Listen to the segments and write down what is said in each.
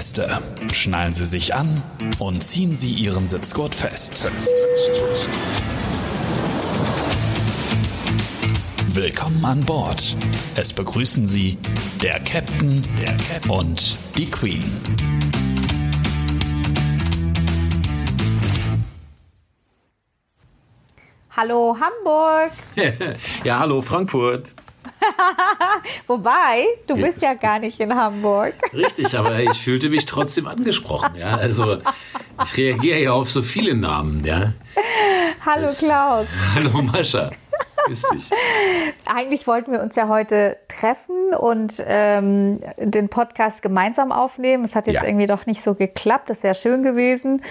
Gäste, schnallen Sie sich an und ziehen Sie Ihren Sitzgurt fest. Willkommen an Bord. Es begrüßen Sie der Captain, der Captain und die Queen. Hallo Hamburg. ja, hallo Frankfurt. Wobei, du bist ja gar nicht in Hamburg. Richtig, aber ich fühlte mich trotzdem angesprochen. Ja, also ich reagiere ja auf so viele Namen. Ja. Hallo das, Klaus. Hallo Mascha. Grüß dich. Eigentlich wollten wir uns ja heute treffen und ähm, den Podcast gemeinsam aufnehmen. Es hat jetzt ja. irgendwie doch nicht so geklappt. Das wäre schön gewesen.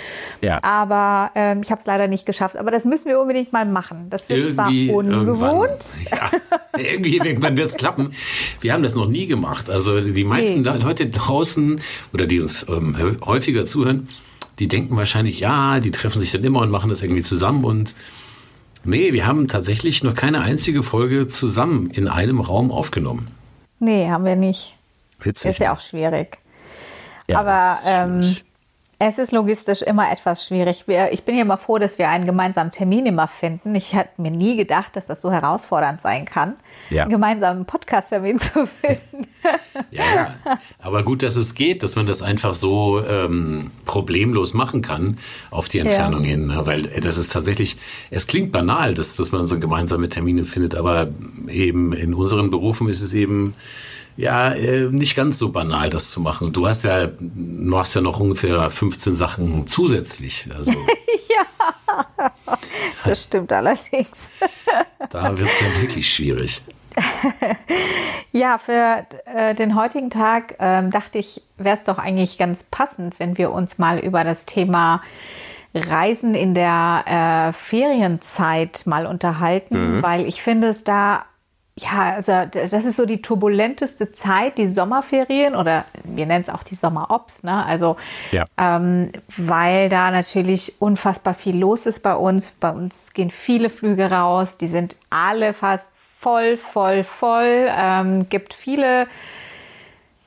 Ja. Aber ähm, ich habe es leider nicht geschafft. Aber das müssen wir unbedingt mal machen. Das wird zwar ungewohnt. Ja, irgendwie irgendwann wird es klappen. Wir haben das noch nie gemacht. Also die meisten nee. Leute draußen oder die uns ähm, häufiger zuhören, die denken wahrscheinlich, ja, die treffen sich dann immer und machen das irgendwie zusammen und Nee, wir haben tatsächlich noch keine einzige Folge zusammen in einem Raum aufgenommen. Nee, haben wir nicht. Witzig. Ist ja auch schwierig. Ja, Aber ähm, es ist logistisch immer etwas schwierig. Ich bin ja immer froh, dass wir einen gemeinsamen Termin immer finden. Ich hatte mir nie gedacht, dass das so herausfordernd sein kann, ja. einen gemeinsamen Podcast-Termin zu finden. Ja, aber gut, dass es geht, dass man das einfach so ähm, problemlos machen kann auf die Entfernung ja. hin. Ne? Weil das ist tatsächlich, es klingt banal, dass, dass man so gemeinsame Termine findet, aber eben in unseren Berufen ist es eben ja, äh, nicht ganz so banal, das zu machen. Du hast ja, du hast ja noch ungefähr 15 Sachen zusätzlich. Also, ja, das stimmt allerdings. da wird es ja wirklich schwierig. ja, für äh, den heutigen Tag ähm, dachte ich, wäre es doch eigentlich ganz passend, wenn wir uns mal über das Thema Reisen in der äh, Ferienzeit mal unterhalten, mhm. weil ich finde es da ja, also das ist so die turbulenteste Zeit, die Sommerferien oder wir nennen es auch die Sommerops, ne? Also ja. ähm, weil da natürlich unfassbar viel los ist bei uns. Bei uns gehen viele Flüge raus, die sind alle fast voll, voll, voll. Ähm, gibt viele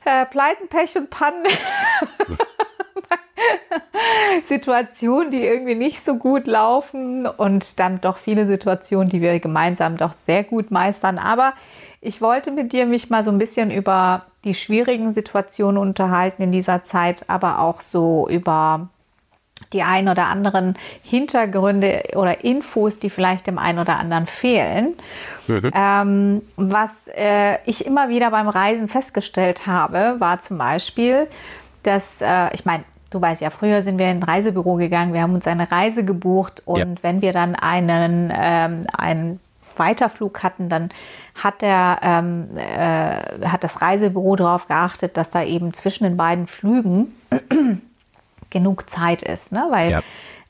äh, Pleiten, Pech und Pannen. Situationen, die irgendwie nicht so gut laufen und dann doch viele Situationen, die wir gemeinsam doch sehr gut meistern. Aber ich wollte mit dir mich mal so ein bisschen über die schwierigen Situationen unterhalten in dieser Zeit, aber auch so über die ein oder anderen Hintergründe oder Infos, die vielleicht dem einen oder anderen fehlen. Mhm. Ähm, was äh, ich immer wieder beim Reisen festgestellt habe, war zum Beispiel, dass, äh, ich meine, Du weißt ja, früher sind wir in ein Reisebüro gegangen, wir haben uns eine Reise gebucht und ja. wenn wir dann einen, ähm, einen Weiterflug hatten, dann hat, der, ähm, äh, hat das Reisebüro darauf geachtet, dass da eben zwischen den beiden Flügen genug Zeit ist. Ne? Weil ja.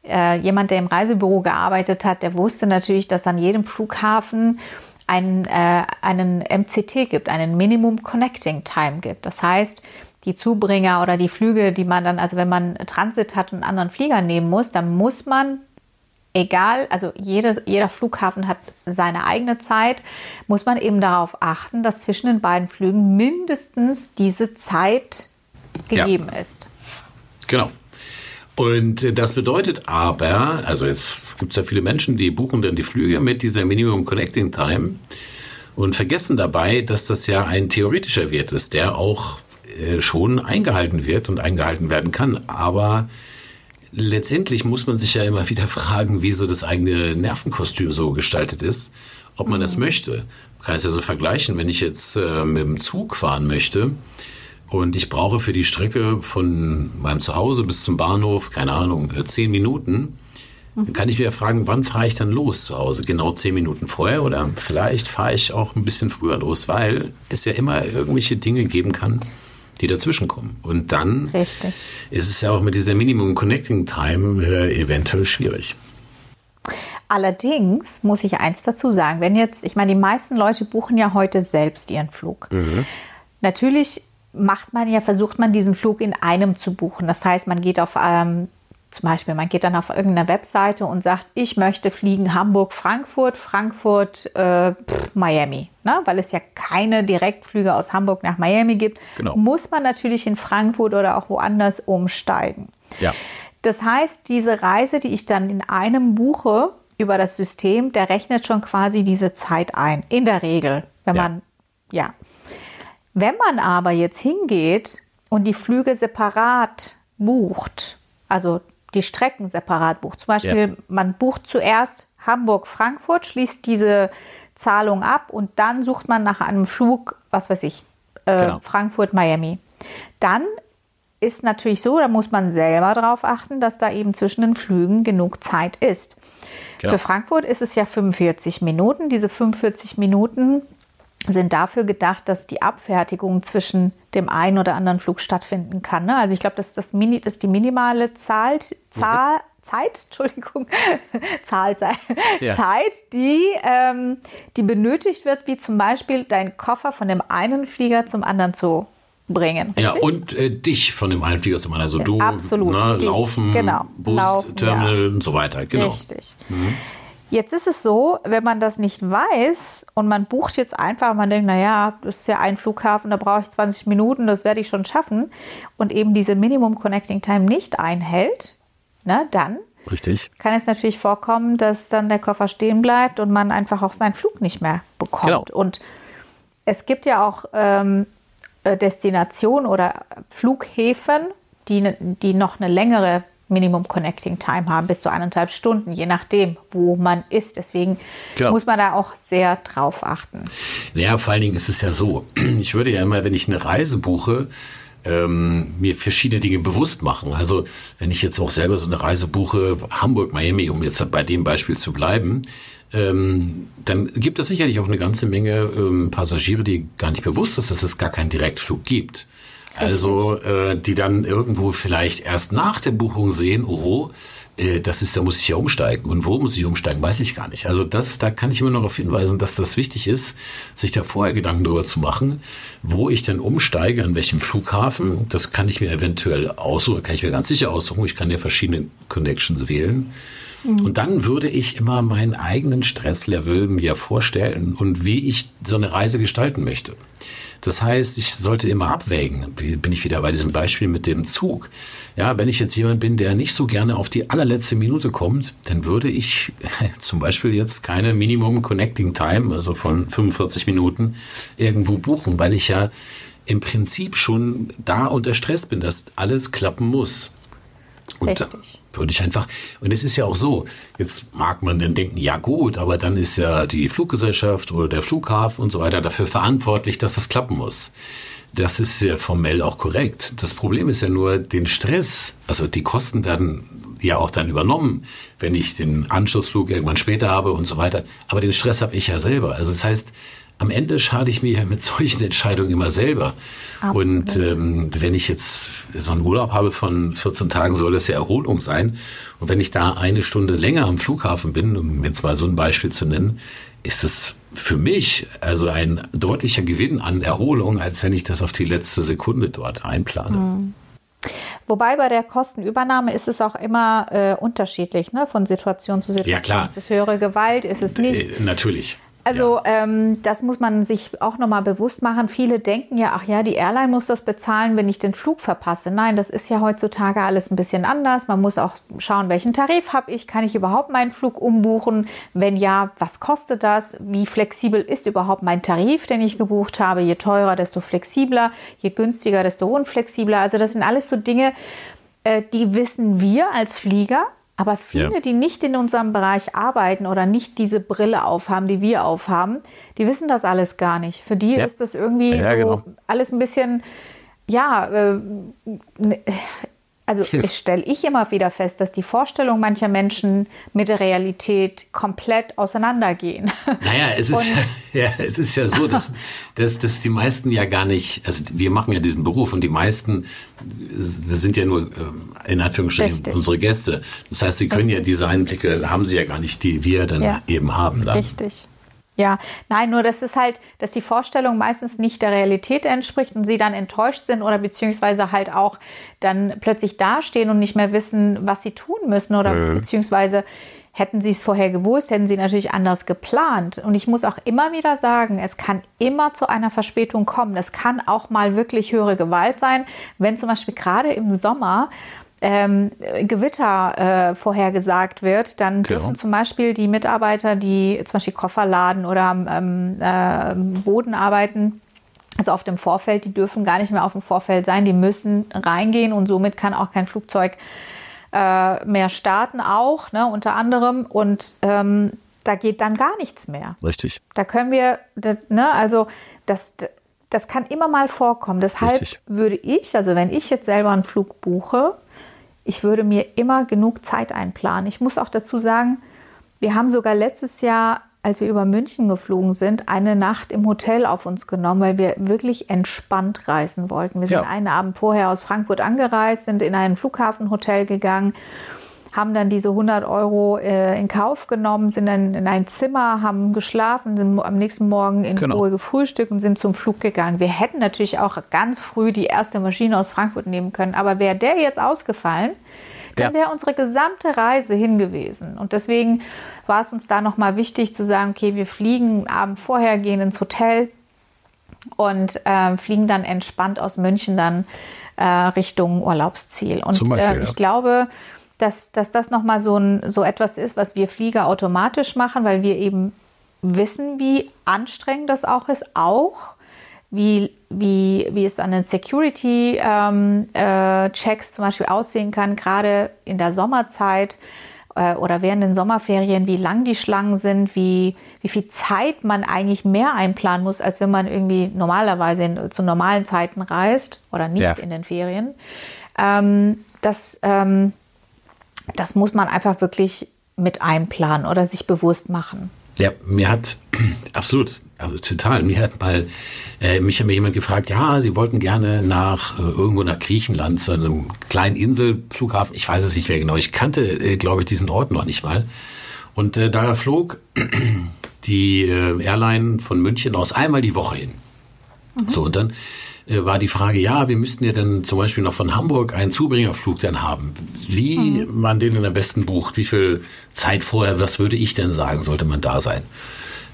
äh, jemand, der im Reisebüro gearbeitet hat, der wusste natürlich, dass an jedem Flughafen einen, äh, einen MCT gibt, einen Minimum Connecting Time gibt. Das heißt, die Zubringer oder die Flüge, die man dann, also wenn man Transit hat und einen anderen Flieger nehmen muss, dann muss man, egal, also jede, jeder Flughafen hat seine eigene Zeit, muss man eben darauf achten, dass zwischen den beiden Flügen mindestens diese Zeit gegeben ja. ist. Genau. Und das bedeutet aber, also jetzt gibt es ja viele Menschen, die buchen dann die Flüge mit dieser Minimum Connecting Time und vergessen dabei, dass das ja ein theoretischer Wert ist, der auch äh, schon eingehalten wird und eingehalten werden kann. Aber letztendlich muss man sich ja immer wieder fragen, wie so das eigene Nervenkostüm so gestaltet ist, ob man mhm. das möchte. Man kann es ja so vergleichen, wenn ich jetzt äh, mit dem Zug fahren möchte und ich brauche für die Strecke von meinem Zuhause bis zum Bahnhof, keine Ahnung, äh, zehn Minuten. Dann kann ich wieder fragen, wann fahre ich dann los zu Hause? Genau zehn Minuten vorher oder vielleicht fahre ich auch ein bisschen früher los, weil es ja immer irgendwelche Dinge geben kann, die dazwischenkommen. Und dann Richtig. ist es ja auch mit dieser Minimum Connecting Time äh, eventuell schwierig. Allerdings muss ich eins dazu sagen, wenn jetzt, ich meine, die meisten Leute buchen ja heute selbst ihren Flug. Mhm. Natürlich macht man ja, versucht man diesen Flug in einem zu buchen. Das heißt, man geht auf ähm, zum Beispiel, man geht dann auf irgendeine Webseite und sagt, ich möchte fliegen Hamburg-Frankfurt, Frankfurt, äh, Miami. Ne? Weil es ja keine Direktflüge aus Hamburg nach Miami gibt, genau. muss man natürlich in Frankfurt oder auch woanders umsteigen. Ja. Das heißt, diese Reise, die ich dann in einem buche über das System, der rechnet schon quasi diese Zeit ein. In der Regel, wenn ja. man, ja. Wenn man aber jetzt hingeht und die Flüge separat bucht, also die Strecken separat bucht. Zum Beispiel, ja. man bucht zuerst Hamburg-Frankfurt, schließt diese Zahlung ab und dann sucht man nach einem Flug, was weiß ich, äh, genau. Frankfurt-Miami. Dann ist natürlich so, da muss man selber darauf achten, dass da eben zwischen den Flügen genug Zeit ist. Genau. Für Frankfurt ist es ja 45 Minuten. Diese 45 Minuten sind dafür gedacht, dass die Abfertigung zwischen dem einen oder anderen Flug stattfinden kann. Ne? Also ich glaube, dass das, Mini, das die minimale Zahl, Zahl, Zeit, Entschuldigung, Zahl, ja. Zeit, die, ähm, die benötigt wird, wie zum Beispiel dein Koffer von dem einen Flieger zum anderen zu bringen. Richtig? Ja, und äh, dich von dem einen Flieger zum anderen. Also du, Absolut, ne, Laufen, genau. Bus, Laufen, Terminal ja. und so weiter. Genau. Richtig. Mhm. Jetzt ist es so, wenn man das nicht weiß und man bucht jetzt einfach, man denkt, naja, das ist ja ein Flughafen, da brauche ich 20 Minuten, das werde ich schon schaffen und eben diese Minimum Connecting Time nicht einhält, ne, dann Richtig. kann es natürlich vorkommen, dass dann der Koffer stehen bleibt und man einfach auch seinen Flug nicht mehr bekommt. Genau. Und es gibt ja auch ähm, äh, Destinationen oder Flughäfen, die, die noch eine längere Minimum Connecting Time haben, bis zu eineinhalb Stunden, je nachdem, wo man ist. Deswegen Klar. muss man da auch sehr drauf achten. Ja, vor allen Dingen ist es ja so, ich würde ja immer, wenn ich eine Reise buche, ähm, mir verschiedene Dinge bewusst machen. Also wenn ich jetzt auch selber so eine Reise buche, Hamburg, Miami, um jetzt bei dem Beispiel zu bleiben, ähm, dann gibt es sicherlich auch eine ganze Menge ähm, Passagiere, die gar nicht bewusst ist, dass es gar keinen Direktflug gibt. Also äh, die dann irgendwo vielleicht erst nach der Buchung sehen, oh, äh, das ist, da muss ich ja umsteigen. Und wo muss ich umsteigen, weiß ich gar nicht. Also das, da kann ich immer noch darauf hinweisen, dass das wichtig ist, sich da vorher Gedanken darüber zu machen, wo ich denn umsteige, an welchem Flughafen. Das kann ich mir eventuell aussuchen, kann ich mir ganz sicher aussuchen. Ich kann ja verschiedene Connections wählen. Mhm. Und dann würde ich immer meinen eigenen Stresslevel mir vorstellen und wie ich so eine Reise gestalten möchte. Das heißt, ich sollte immer abwägen. Bin ich wieder bei diesem Beispiel mit dem Zug. Ja, wenn ich jetzt jemand bin, der nicht so gerne auf die allerletzte Minute kommt, dann würde ich zum Beispiel jetzt keine Minimum Connecting Time, also von 45 Minuten, irgendwo buchen, weil ich ja im Prinzip schon da unter Stress bin, dass alles klappen muss. Und Richtig würde ich einfach, und es ist ja auch so, jetzt mag man dann denken, ja gut, aber dann ist ja die Fluggesellschaft oder der Flughafen und so weiter dafür verantwortlich, dass das klappen muss. Das ist ja formell auch korrekt. Das Problem ist ja nur den Stress, also die Kosten werden ja auch dann übernommen, wenn ich den Anschlussflug irgendwann später habe und so weiter. Aber den Stress habe ich ja selber. Also das heißt, am Ende schade ich mir ja mit solchen Entscheidungen immer selber. Absolut. Und ähm, wenn ich jetzt so einen Urlaub habe von 14 Tagen, soll das ja Erholung sein. Und wenn ich da eine Stunde länger am Flughafen bin, um jetzt mal so ein Beispiel zu nennen, ist es für mich also ein deutlicher Gewinn an Erholung, als wenn ich das auf die letzte Sekunde dort einplane. Mhm. Wobei bei der Kostenübernahme ist es auch immer äh, unterschiedlich, ne? von Situation zu Situation. Ja, klar. Ist es höhere Gewalt, ist es nicht? Äh, natürlich. Also ja. ähm, das muss man sich auch nochmal bewusst machen. Viele denken ja, ach ja, die Airline muss das bezahlen, wenn ich den Flug verpasse. Nein, das ist ja heutzutage alles ein bisschen anders. Man muss auch schauen, welchen Tarif habe ich, kann ich überhaupt meinen Flug umbuchen? Wenn ja, was kostet das? Wie flexibel ist überhaupt mein Tarif, den ich gebucht habe? Je teurer, desto flexibler, je günstiger, desto unflexibler. Also das sind alles so Dinge, äh, die wissen wir als Flieger aber viele, ja. die nicht in unserem Bereich arbeiten oder nicht diese Brille aufhaben, die wir aufhaben, die wissen das alles gar nicht. Für die ja. ist das irgendwie ja, so genau. alles ein bisschen, ja, äh, also stelle ich immer wieder fest, dass die Vorstellungen mancher Menschen mit der Realität komplett auseinandergehen. Naja, es ist, ja, es ist ja so, dass, dass, dass die meisten ja gar nicht, also wir machen ja diesen Beruf und die meisten, sind ja nur äh, in Anführungsstrichen Richtig. unsere Gäste. Das heißt, sie können Richtig. ja diese Einblicke, haben sie ja gar nicht, die wir dann ja. eben haben. Dann. Richtig. Ja, nein, nur das ist halt, dass die Vorstellung meistens nicht der Realität entspricht und sie dann enttäuscht sind oder beziehungsweise halt auch dann plötzlich dastehen und nicht mehr wissen, was sie tun müssen oder mhm. beziehungsweise hätten sie es vorher gewusst, hätten sie natürlich anders geplant. Und ich muss auch immer wieder sagen, es kann immer zu einer Verspätung kommen. Es kann auch mal wirklich höhere Gewalt sein, wenn zum Beispiel gerade im Sommer ähm, Gewitter äh, vorhergesagt wird, dann genau. dürfen zum Beispiel die Mitarbeiter, die zum Beispiel Koffer laden oder am ähm, äh, Boden arbeiten, also auf dem Vorfeld, die dürfen gar nicht mehr auf dem Vorfeld sein, die müssen reingehen und somit kann auch kein Flugzeug äh, mehr starten, auch ne, unter anderem. Und ähm, da geht dann gar nichts mehr. Richtig. Da können wir, das, ne, also das, das kann immer mal vorkommen. Deshalb Richtig. würde ich, also wenn ich jetzt selber einen Flug buche, ich würde mir immer genug Zeit einplanen. Ich muss auch dazu sagen, wir haben sogar letztes Jahr, als wir über München geflogen sind, eine Nacht im Hotel auf uns genommen, weil wir wirklich entspannt reisen wollten. Wir sind ja. einen Abend vorher aus Frankfurt angereist, sind in ein Flughafenhotel gegangen haben dann diese 100 Euro äh, in Kauf genommen, sind dann in ein Zimmer, haben geschlafen, sind am nächsten Morgen in genau. Ruhe gefrühstückt und sind zum Flug gegangen. Wir hätten natürlich auch ganz früh die erste Maschine aus Frankfurt nehmen können, aber wäre der jetzt ausgefallen, dann wäre unsere gesamte Reise hingewiesen. Und deswegen war es uns da nochmal wichtig zu sagen, okay, wir fliegen Abend vorher, gehen ins Hotel und äh, fliegen dann entspannt aus München dann äh, Richtung Urlaubsziel. Und Beispiel, äh, ich ja. glaube, dass, dass das nochmal so, ein, so etwas ist, was wir Flieger automatisch machen, weil wir eben wissen, wie anstrengend das auch ist, auch wie, wie, wie es an den Security-Checks ähm, äh, zum Beispiel aussehen kann, gerade in der Sommerzeit äh, oder während den Sommerferien, wie lang die Schlangen sind, wie, wie viel Zeit man eigentlich mehr einplanen muss, als wenn man irgendwie normalerweise in, zu normalen Zeiten reist oder nicht ja. in den Ferien. Ähm, das, ähm, das muss man einfach wirklich mit einplanen oder sich bewusst machen. Ja, mir hat absolut, also total. Mir hat mal äh, mich hat mir jemand gefragt, ja, sie wollten gerne nach äh, irgendwo nach Griechenland zu einem kleinen Inselflughafen. Ich weiß es nicht mehr genau. Ich kannte, äh, glaube ich, diesen Ort noch nicht mal. Und äh, da flog die äh, Airline von München aus einmal die Woche hin. Mhm. So und dann war die Frage, ja, wir müssten ja dann zum Beispiel noch von Hamburg einen Zubringerflug dann haben. Wie mhm. man den denn am besten bucht, wie viel Zeit vorher, was würde ich denn sagen, sollte man da sein?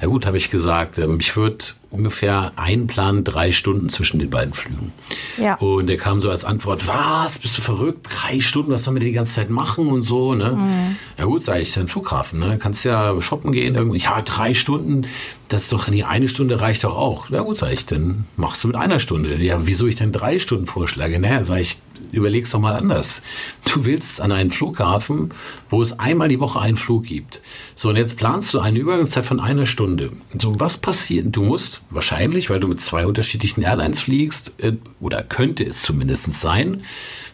Ja gut, habe ich gesagt, ähm, ich würde ungefähr einplanen, drei Stunden zwischen den beiden Flügen. Ja. Und er kam so als Antwort, was, bist du verrückt? Drei Stunden, was sollen wir die ganze Zeit machen und so, ne? Mhm. Ja gut, sage ich, ist ein Flughafen, ne? Kannst ja shoppen gehen irgendwie. Ja, drei Stunden, das ist doch, nee, eine Stunde reicht doch auch. Ja gut, sage ich, dann machst du mit einer Stunde. Ja, wieso ich denn drei Stunden vorschlage? Naja, sage ich, überleg's doch mal anders. Du willst an einen Flughafen, wo es einmal die Woche einen Flug gibt. So, und jetzt planst du eine Übergangszeit von einer Stunde. So, was passiert? Du musst wahrscheinlich, weil du mit zwei unterschiedlichen Airlines fliegst, äh, oder könnte es zumindest sein,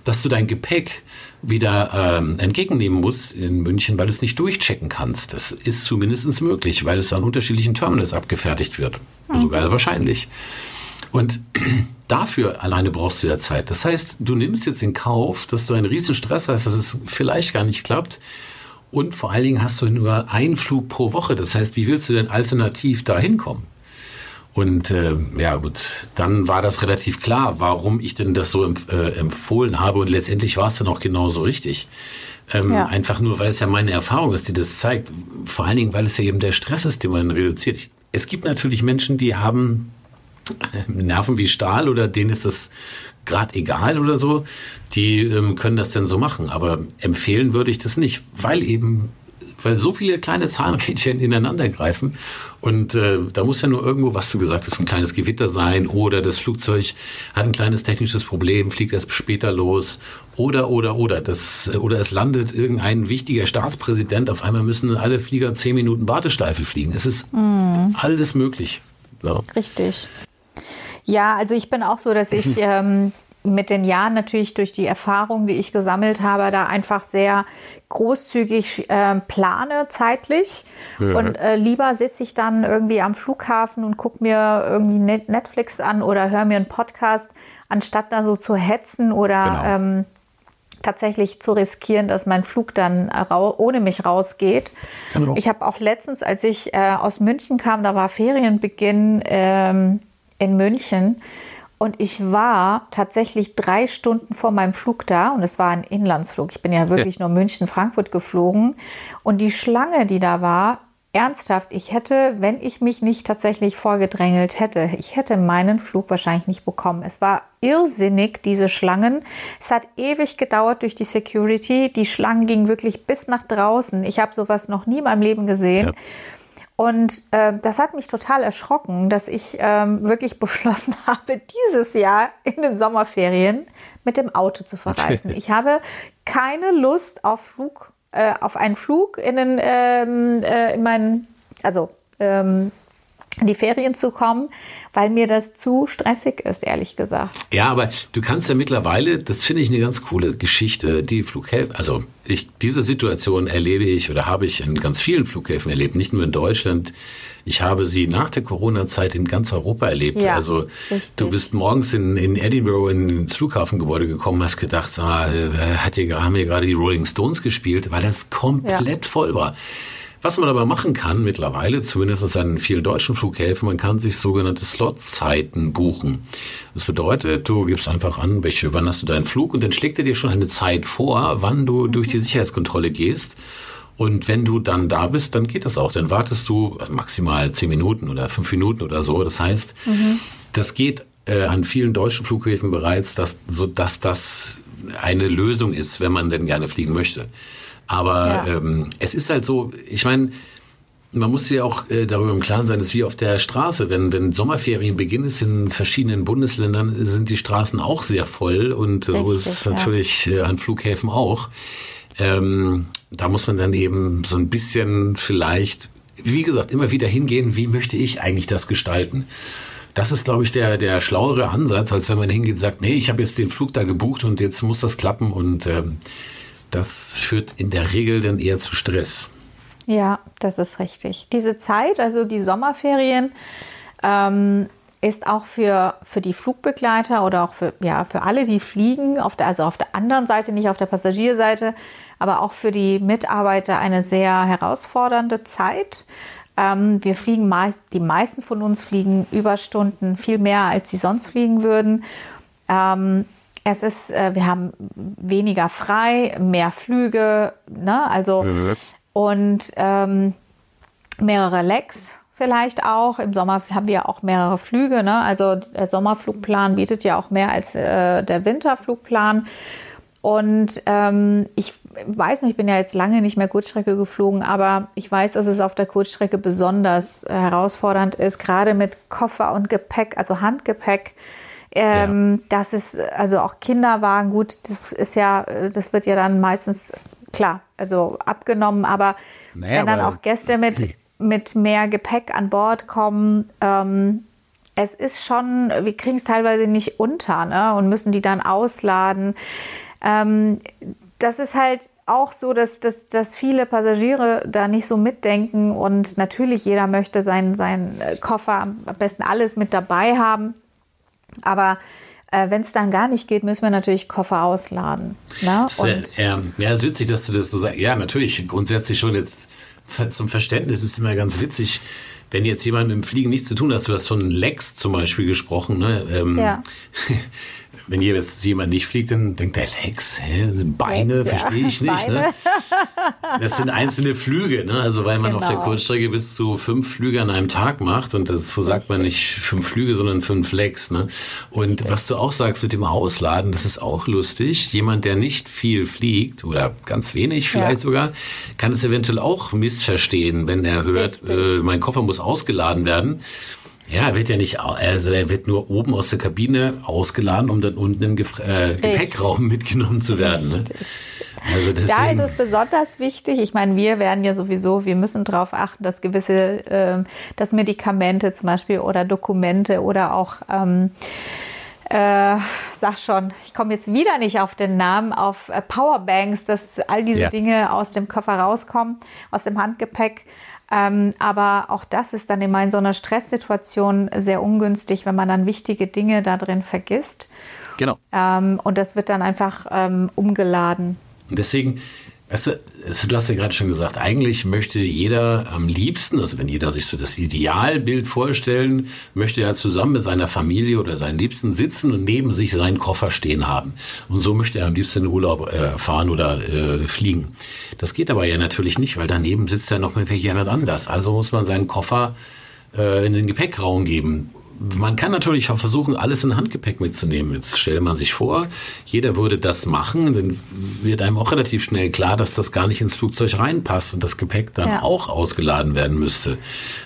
dass du dein Gepäck wieder ähm, entgegennehmen musst in München, weil du es nicht durchchecken kannst. Das ist zumindest möglich, weil es an unterschiedlichen Terminals abgefertigt wird. Mhm. Sogar wahrscheinlich. Und dafür alleine brauchst du ja Zeit. Das heißt, du nimmst jetzt in Kauf, dass du einen riesen Stress hast, dass es vielleicht gar nicht klappt. Und vor allen Dingen hast du nur einen Flug pro Woche. Das heißt, wie willst du denn alternativ da hinkommen? Und äh, ja gut, dann war das relativ klar, warum ich denn das so empf äh, empfohlen habe. Und letztendlich war es dann auch genauso richtig. Ähm, ja. Einfach nur, weil es ja meine Erfahrung ist, die das zeigt. Vor allen Dingen, weil es ja eben der Stress ist, den man reduziert. Es gibt natürlich Menschen, die haben Nerven wie Stahl oder denen ist das gerade egal oder so, die ähm, können das denn so machen. Aber empfehlen würde ich das nicht, weil eben, weil so viele kleine Zahnrädchen ineinander greifen. Und äh, da muss ja nur irgendwo, was du gesagt hast, ein kleines Gewitter sein oder das Flugzeug hat ein kleines technisches Problem, fliegt erst später los oder, oder, oder. Das, oder es landet irgendein wichtiger Staatspräsident, auf einmal müssen alle Flieger zehn Minuten Warteschleife fliegen. Es ist mm. alles möglich. So. Richtig. Ja, also ich bin auch so, dass ich ähm, mit den Jahren natürlich durch die Erfahrung, die ich gesammelt habe, da einfach sehr großzügig äh, plane zeitlich. Ja. Und äh, lieber sitze ich dann irgendwie am Flughafen und gucke mir irgendwie Netflix an oder höre mir einen Podcast, anstatt da so zu hetzen oder genau. ähm, tatsächlich zu riskieren, dass mein Flug dann ohne mich rausgeht. Genau. Ich habe auch letztens, als ich äh, aus München kam, da war Ferienbeginn ähm, in München und ich war tatsächlich drei Stunden vor meinem Flug da und es war ein Inlandsflug. Ich bin ja wirklich ja. nur München-Frankfurt geflogen und die Schlange, die da war, ernsthaft, ich hätte, wenn ich mich nicht tatsächlich vorgedrängelt hätte, ich hätte meinen Flug wahrscheinlich nicht bekommen. Es war irrsinnig, diese Schlangen. Es hat ewig gedauert durch die Security. Die Schlangen gingen wirklich bis nach draußen. Ich habe sowas noch nie in meinem Leben gesehen. Ja. Und äh, das hat mich total erschrocken, dass ich ähm, wirklich beschlossen habe, dieses Jahr in den Sommerferien mit dem Auto zu verreisen. ich habe keine Lust auf Flug äh, auf einen Flug in, den, ähm, äh, in meinen, also ähm, in die Ferien zu kommen, weil mir das zu stressig ist, ehrlich gesagt. Ja, aber du kannst ja mittlerweile, das finde ich eine ganz coole Geschichte, die Flughäfen, also ich, diese Situation erlebe ich oder habe ich in ganz vielen Flughäfen erlebt, nicht nur in Deutschland. Ich habe sie nach der Corona-Zeit in ganz Europa erlebt. Ja, also richtig. du bist morgens in, in Edinburgh ins Flughafengebäude gekommen, hast gedacht, ah, äh, hat hier, haben hier gerade die Rolling Stones gespielt, weil das komplett ja. voll war. Was man aber machen kann mittlerweile, zumindest an vielen deutschen Flughäfen, man kann sich sogenannte Slotzeiten buchen. Das bedeutet, du gibst einfach an, welche, wann hast du deinen Flug und dann schlägt er dir schon eine Zeit vor, wann du durch die Sicherheitskontrolle gehst. Und wenn du dann da bist, dann geht das auch. Dann wartest du maximal zehn Minuten oder fünf Minuten oder so. Das heißt, mhm. das geht äh, an vielen deutschen Flughäfen bereits, dass, so, dass das eine Lösung ist, wenn man denn gerne fliegen möchte. Aber ja. ähm, es ist halt so, ich meine, man muss ja auch äh, darüber im Klaren sein, dass wie auf der Straße, wenn, wenn Sommerferien beginnen ist in verschiedenen Bundesländern, sind die Straßen auch sehr voll und Richtig, so ist es natürlich äh, an Flughäfen auch. Ähm, da muss man dann eben so ein bisschen vielleicht, wie gesagt, immer wieder hingehen, wie möchte ich eigentlich das gestalten? Das ist, glaube ich, der, der schlauere Ansatz, als wenn man hingeht und sagt, nee, ich habe jetzt den Flug da gebucht und jetzt muss das klappen. Und ähm, das führt in der Regel dann eher zu Stress. Ja, das ist richtig. Diese Zeit, also die Sommerferien, ähm, ist auch für, für die Flugbegleiter oder auch für, ja, für alle, die fliegen, auf der, also auf der anderen Seite, nicht auf der Passagierseite, aber auch für die Mitarbeiter eine sehr herausfordernde Zeit. Ähm, wir fliegen meist, die meisten von uns fliegen Überstunden viel mehr, als sie sonst fliegen würden. Ähm, es ist, äh, wir haben weniger frei, mehr Flüge, ne? Also mhm. und ähm, mehrere Lecks vielleicht auch. Im Sommer haben wir auch mehrere Flüge. Ne? Also der Sommerflugplan bietet ja auch mehr als äh, der Winterflugplan. Und ähm, ich weiß nicht, ich bin ja jetzt lange nicht mehr Kurzstrecke geflogen, aber ich weiß, dass es auf der Kurzstrecke besonders herausfordernd ist, gerade mit Koffer und Gepäck, also Handgepäck. Ähm, ja. Das ist also auch Kinderwagen, gut, das ist ja, das wird ja dann meistens klar, also abgenommen, aber naja, wenn dann auch Gäste mit, mit mehr Gepäck an Bord kommen, ähm, es ist schon, wir kriegen es teilweise nicht unter ne? und müssen die dann ausladen. Ähm, das ist halt auch so, dass, dass, dass viele Passagiere da nicht so mitdenken und natürlich jeder möchte seinen, seinen äh, Koffer am besten alles mit dabei haben. Aber äh, wenn es dann gar nicht geht, müssen wir natürlich Koffer ausladen. Ne? Das, äh, ja, ja, ist witzig, dass du das so sagst. Ja, natürlich, grundsätzlich schon jetzt zum Verständnis ist immer ganz witzig, wenn jetzt jemand mit dem Fliegen nichts zu tun hat, du hast von Lex zum Beispiel gesprochen, ne? Ähm, ja. wenn jetzt jemand nicht fliegt, dann denkt er, Lex, hä? Beine, Lex, verstehe ja. ich nicht. Ne? Das sind einzelne Flüge, ne? Also weil man genau. auf der genau. Kurzstrecke bis zu fünf Flüge an einem Tag macht und das so sagt man nicht fünf Flüge, sondern fünf Lex. Ne? Und okay. was du auch sagst mit dem Ausladen, das ist auch lustig. Jemand, der nicht viel fliegt oder ganz wenig vielleicht ja. sogar, kann es eventuell auch missverstehen, wenn er hört, äh, mein Koffer muss ausgeladen werden. Ja, er wird ja nicht, also er wird nur oben aus der Kabine ausgeladen, um dann unten im Gef äh, Gepäckraum mitgenommen zu werden. Ne? Also da ist es besonders wichtig. Ich meine, wir werden ja sowieso, wir müssen darauf achten, dass gewisse, äh, dass Medikamente zum Beispiel oder Dokumente oder auch ähm, äh, sag schon, ich komme jetzt wieder nicht auf den Namen, auf äh, Powerbanks, dass all diese ja. Dinge aus dem Koffer rauskommen, aus dem Handgepäck. Ähm, aber auch das ist dann immer in so einer Stresssituation sehr ungünstig, wenn man dann wichtige Dinge da drin vergisst. Genau. Ähm, und das wird dann einfach ähm, umgeladen. Deswegen Weißt du, du hast ja gerade schon gesagt, eigentlich möchte jeder am liebsten, also wenn jeder sich so das Idealbild vorstellen, möchte er zusammen mit seiner Familie oder seinen Liebsten sitzen und neben sich seinen Koffer stehen haben. Und so möchte er am liebsten in Urlaub äh, fahren oder äh, fliegen. Das geht aber ja natürlich nicht, weil daneben sitzt ja noch mit jemand anders. Also muss man seinen Koffer äh, in den Gepäckraum geben man kann natürlich auch versuchen, alles in Handgepäck mitzunehmen. Jetzt stellt man sich vor, jeder würde das machen, dann wird einem auch relativ schnell klar, dass das gar nicht ins Flugzeug reinpasst und das Gepäck dann ja. auch ausgeladen werden müsste.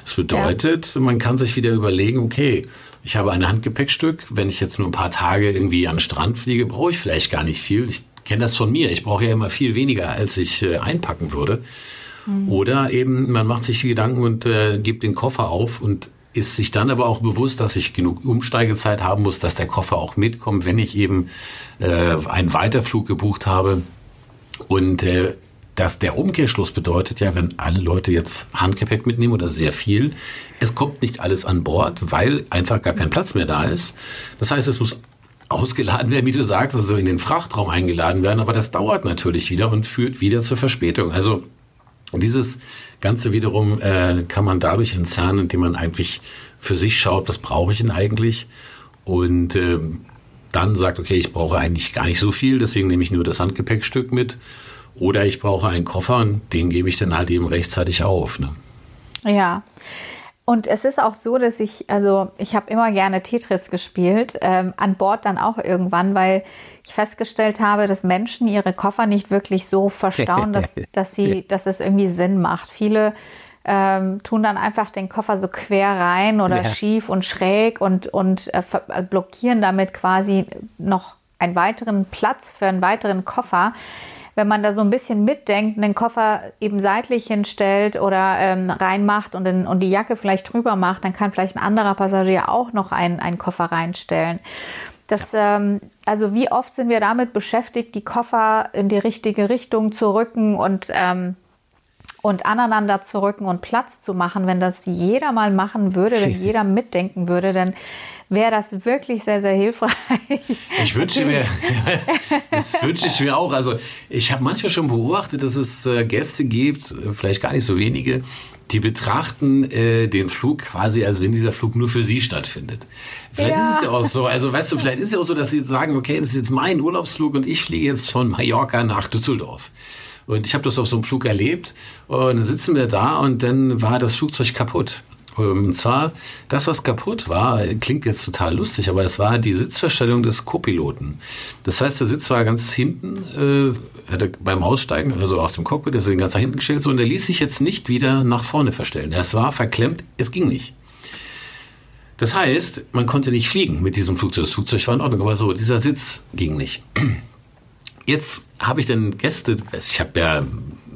Das bedeutet, ja. man kann sich wieder überlegen, okay, ich habe ein Handgepäckstück, wenn ich jetzt nur ein paar Tage irgendwie an den Strand fliege, brauche ich vielleicht gar nicht viel. Ich kenne das von mir. Ich brauche ja immer viel weniger, als ich äh, einpacken würde. Mhm. Oder eben, man macht sich die Gedanken und äh, gibt den Koffer auf und ist sich dann aber auch bewusst, dass ich genug Umsteigezeit haben muss, dass der Koffer auch mitkommt, wenn ich eben äh, einen Weiterflug gebucht habe. Und äh, dass der Umkehrschluss bedeutet ja, wenn alle Leute jetzt Handgepäck mitnehmen oder sehr viel, es kommt nicht alles an Bord, weil einfach gar kein Platz mehr da ist. Das heißt, es muss ausgeladen werden, wie du sagst, also in den Frachtraum eingeladen werden, aber das dauert natürlich wieder und führt wieder zur Verspätung. Also dieses Ganze wiederum äh, kann man dadurch entzerren, indem man eigentlich für sich schaut, was brauche ich denn eigentlich? Und äh, dann sagt, okay, ich brauche eigentlich gar nicht so viel, deswegen nehme ich nur das Handgepäckstück mit. Oder ich brauche einen Koffer und den gebe ich dann halt eben rechtzeitig auf. Ne? Ja. Und es ist auch so, dass ich, also ich habe immer gerne Tetris gespielt, ähm, an Bord dann auch irgendwann, weil ich festgestellt habe, dass Menschen ihre Koffer nicht wirklich so verstauen, dass, dass, sie, dass es irgendwie Sinn macht. Viele ähm, tun dann einfach den Koffer so quer rein oder ja. schief und schräg und, und äh, äh, blockieren damit quasi noch einen weiteren Platz für einen weiteren Koffer. Wenn man da so ein bisschen mitdenkt, den Koffer eben seitlich hinstellt oder ähm, reinmacht und, den, und die Jacke vielleicht drüber macht, dann kann vielleicht ein anderer Passagier auch noch einen, einen Koffer reinstellen. Das, ähm, also wie oft sind wir damit beschäftigt, die Koffer in die richtige Richtung zu rücken und, ähm, und aneinander zu rücken und Platz zu machen. Wenn das jeder mal machen würde, wenn jeder mitdenken würde, dann wäre das wirklich sehr, sehr hilfreich. Ich wünsche mir, das wünsche ich mir auch. Also ich habe manchmal schon beobachtet, dass es äh, Gäste gibt, äh, vielleicht gar nicht so wenige, die betrachten äh, den Flug quasi, als wenn dieser Flug nur für sie stattfindet. Vielleicht ja. ist es ja auch so, also weißt du, vielleicht ist es ja auch so, dass sie sagen, okay, das ist jetzt mein Urlaubsflug und ich fliege jetzt von Mallorca nach Düsseldorf. Und ich habe das auf so einem Flug erlebt und dann sitzen wir da und dann war das Flugzeug kaputt. Und zwar, das, was kaputt war, klingt jetzt total lustig, aber es war die Sitzverstellung des Co-Piloten. Das heißt, der Sitz war ganz hinten, äh, hatte beim Aussteigen, also aus dem Cockpit, ist ganz nach hinten gestellt, so, und der ließ sich jetzt nicht wieder nach vorne verstellen. Es war verklemmt, es ging nicht. Das heißt, man konnte nicht fliegen mit diesem Flugzeug. Das Flugzeug war in Ordnung, aber so, dieser Sitz ging nicht. Jetzt habe ich dann Gäste, ich habe ja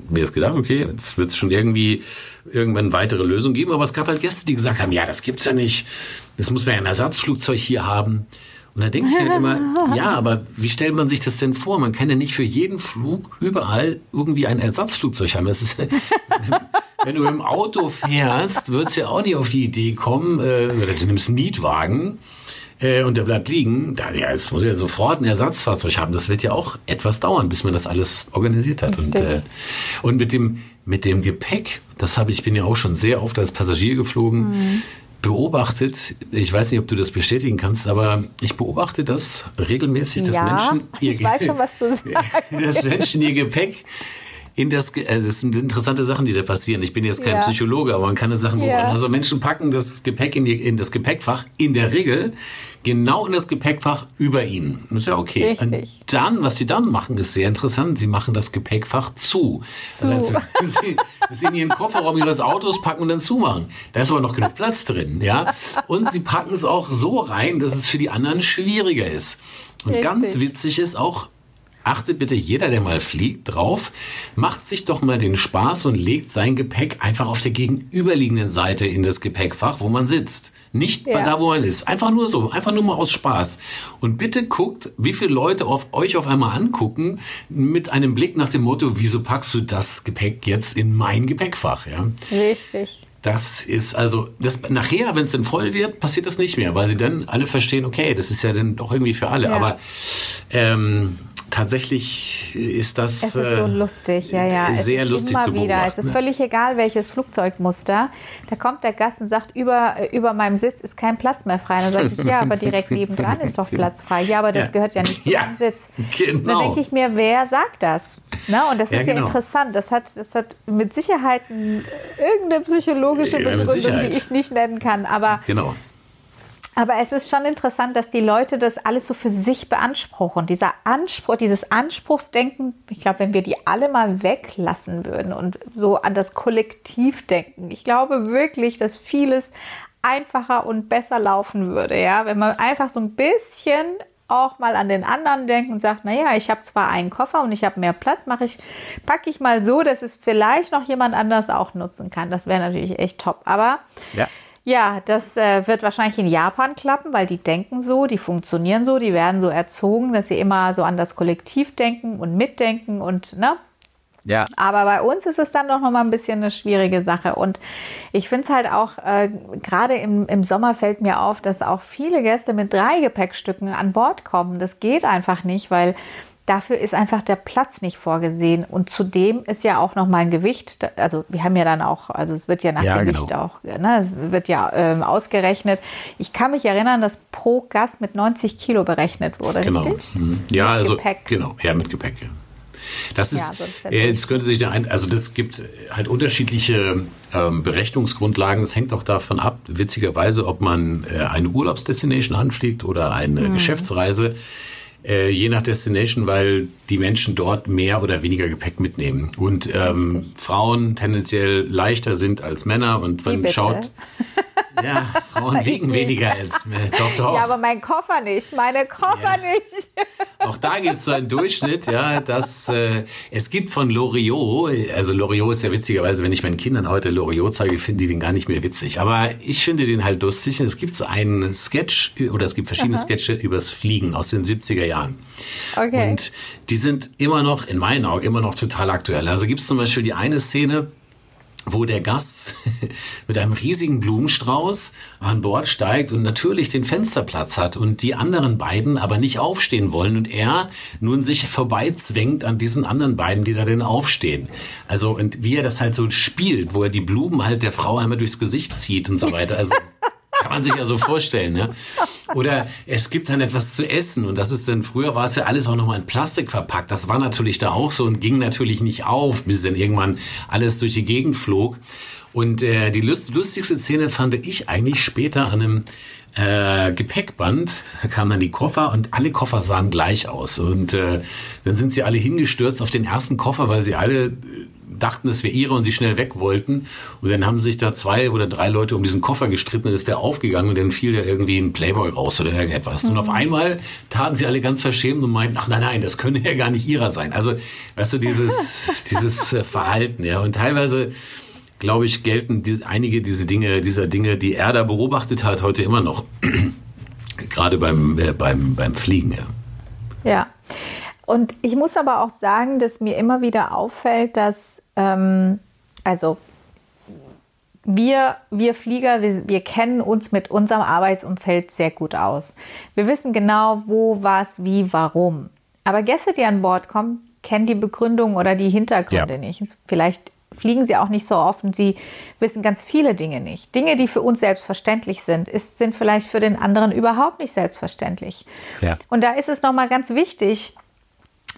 mir jetzt gedacht, okay, jetzt wird es schon irgendwie irgendwann weitere Lösungen geben, aber es gab halt Gäste, die gesagt haben, ja, das gibt's ja nicht. Das muss man ja ein Ersatzflugzeug hier haben. Und da denke ich halt immer, ja, aber wie stellt man sich das denn vor? Man kann ja nicht für jeden Flug überall irgendwie ein Ersatzflugzeug haben. Das ist, wenn du im Auto fährst, wird's ja auch nicht auf die Idee kommen, äh, oder du nimmst einen Mietwagen äh, und der bleibt liegen. Da, ja, jetzt muss ja sofort ein Ersatzfahrzeug haben. Das wird ja auch etwas dauern, bis man das alles organisiert hat. Und, äh, und mit dem mit dem Gepäck, das habe ich, bin ja auch schon sehr oft als Passagier geflogen. Mhm beobachtet, ich weiß nicht, ob du das bestätigen kannst, aber ich beobachte das regelmäßig, dass ja, Menschen ihr, dass Menschen ihr Gepäck in das, also das sind interessante Sachen, die da passieren. Ich bin jetzt kein ja. Psychologe, aber man kann das Sachen beobachten. Ja. Also Menschen packen das Gepäck in, die, in das Gepäckfach in der Regel genau in das Gepäckfach über ihnen. Ist ja okay. Richtig. Und dann, was sie dann machen, ist sehr interessant. Sie machen das Gepäckfach zu. zu. Also, sie, sie in ihren Kofferraum ihres Autos packen und dann zumachen. Da ist aber noch genug Platz drin, ja. Und sie packen es auch so rein, dass es für die anderen schwieriger ist. Und Richtig. ganz witzig ist auch, achtet bitte jeder, der mal fliegt, drauf, macht sich doch mal den Spaß und legt sein Gepäck einfach auf der gegenüberliegenden Seite in das Gepäckfach, wo man sitzt. Nicht ja. da, wo man ist. Einfach nur so, einfach nur mal aus Spaß. Und bitte guckt, wie viele Leute auf euch auf einmal angucken, mit einem Blick nach dem Motto, wieso packst du das Gepäck jetzt in mein Gepäckfach? Ja? Richtig. das ist also, das, nachher, wenn es dann voll wird, passiert das nicht mehr, weil sie dann alle verstehen, okay, das ist ja dann doch irgendwie für alle. Ja. Aber ähm, tatsächlich ist das es ist so äh, lustig, ja, ja. sehr lustig immer zu wieder. Es ist völlig egal, welches Flugzeugmuster. Da kommt der Gast und sagt, über, äh, über meinem Sitz ist kein Platz mehr frei. Dann sage ich, ja, aber direkt nebendran ist doch Platz frei. Ja, aber das ja. gehört ja nicht zu ja, meinem Sitz. Genau. Dann denke ich mir, wer sagt das? Na, und das ja, ist ja genau. interessant. Das hat, das hat mit Sicherheit irgendeine psychologische Begründung, die ich nicht nennen kann. Aber genau. Aber es ist schon interessant, dass die Leute das alles so für sich beanspruchen. Dieser Anspruch, dieses Anspruchsdenken, ich glaube, wenn wir die alle mal weglassen würden und so an das Kollektiv denken, ich glaube wirklich, dass vieles einfacher und besser laufen würde, ja, wenn man einfach so ein bisschen auch mal an den anderen denkt und sagt, naja, ich habe zwar einen Koffer und ich habe mehr Platz, mache ich, packe ich mal so, dass es vielleicht noch jemand anders auch nutzen kann. Das wäre natürlich echt top. Aber ja. Ja, das äh, wird wahrscheinlich in Japan klappen, weil die denken so, die funktionieren so, die werden so erzogen, dass sie immer so an das Kollektiv denken und mitdenken und ne. Ja. Aber bei uns ist es dann doch noch mal ein bisschen eine schwierige Sache. Und ich finde es halt auch, äh, gerade im, im Sommer fällt mir auf, dass auch viele Gäste mit drei Gepäckstücken an Bord kommen. Das geht einfach nicht, weil Dafür ist einfach der Platz nicht vorgesehen. Und zudem ist ja auch noch mal ein Gewicht. Also wir haben ja dann auch, also es wird ja nach ja, Gewicht genau. auch, ne, es wird ja ähm, ausgerechnet. Ich kann mich erinnern, dass pro Gast mit 90 Kilo berechnet wurde. Genau. Richtig? Mhm. Ja, mit also Gepäck. genau, ja mit Gepäck. Das ist, ja, äh, jetzt könnte sich da ein, also das gibt halt unterschiedliche ähm, Berechnungsgrundlagen. Es hängt auch davon ab, witzigerweise, ob man äh, eine Urlaubsdestination anfliegt oder eine mhm. Geschäftsreise äh, je nach Destination, weil die Menschen dort mehr oder weniger Gepäck mitnehmen. Und ähm, Frauen tendenziell leichter sind als Männer. Und man schaut, Ja, Frauen wiegen weniger als Männer. Doch, doch. Ja, aber mein Koffer nicht. Meine Koffer ja. nicht. Auch da gibt es so einen Durchschnitt, ja, dass äh, es gibt von Loriot, also Loriot ist ja witzigerweise, wenn ich meinen Kindern heute Loriot zeige, finden die den gar nicht mehr witzig. Aber ich finde den halt lustig. Es gibt so einen Sketch oder es gibt verschiedene Aha. Sketche übers Fliegen aus den 70er Jahren. Okay. Und die sind immer noch, in meinen Augen, immer noch total aktuell. Also gibt es zum Beispiel die eine Szene, wo der Gast mit einem riesigen Blumenstrauß an Bord steigt und natürlich den Fensterplatz hat und die anderen beiden aber nicht aufstehen wollen und er nun sich vorbeizwängt an diesen anderen beiden, die da denn aufstehen. Also und wie er das halt so spielt, wo er die Blumen halt der Frau einmal durchs Gesicht zieht und so weiter. Also man sich ja so vorstellen, ne? Oder es gibt dann etwas zu essen und das ist dann, früher war es ja alles auch nochmal in Plastik verpackt. Das war natürlich da auch so und ging natürlich nicht auf, bis dann irgendwann alles durch die Gegend flog. Und äh, die lust lustigste Szene fand ich eigentlich später an einem äh, Gepäckband. Da kamen dann die Koffer und alle Koffer sahen gleich aus. Und äh, dann sind sie alle hingestürzt auf den ersten Koffer, weil sie alle dachten, es wäre ihre und sie schnell weg wollten. Und dann haben sich da zwei oder drei Leute um diesen Koffer gestritten und ist der aufgegangen und dann fiel da irgendwie ein Playboy raus oder irgendetwas. Mhm. Und auf mhm. einmal taten sie alle ganz verschämt und meinten, ach nein, nein, das könne ja gar nicht ihrer sein. Also, weißt du, dieses, dieses äh, Verhalten, ja. Und teilweise, glaube ich, gelten die, einige diese Dinge, dieser Dinge, die er da beobachtet hat, heute immer noch. Gerade beim, äh, beim, beim Fliegen, ja. Ja. Und ich muss aber auch sagen, dass mir immer wieder auffällt, dass ähm, also wir, wir Flieger, wir, wir, kennen uns mit unserem Arbeitsumfeld sehr gut aus. Wir wissen genau, wo, was, wie, warum. Aber Gäste, die an Bord kommen, kennen die Begründung oder die Hintergründe ja. nicht. Vielleicht fliegen sie auch nicht so oft und sie wissen ganz viele Dinge nicht. Dinge, die für uns selbstverständlich sind, ist, sind vielleicht für den anderen überhaupt nicht selbstverständlich. Ja. Und da ist es nochmal ganz wichtig,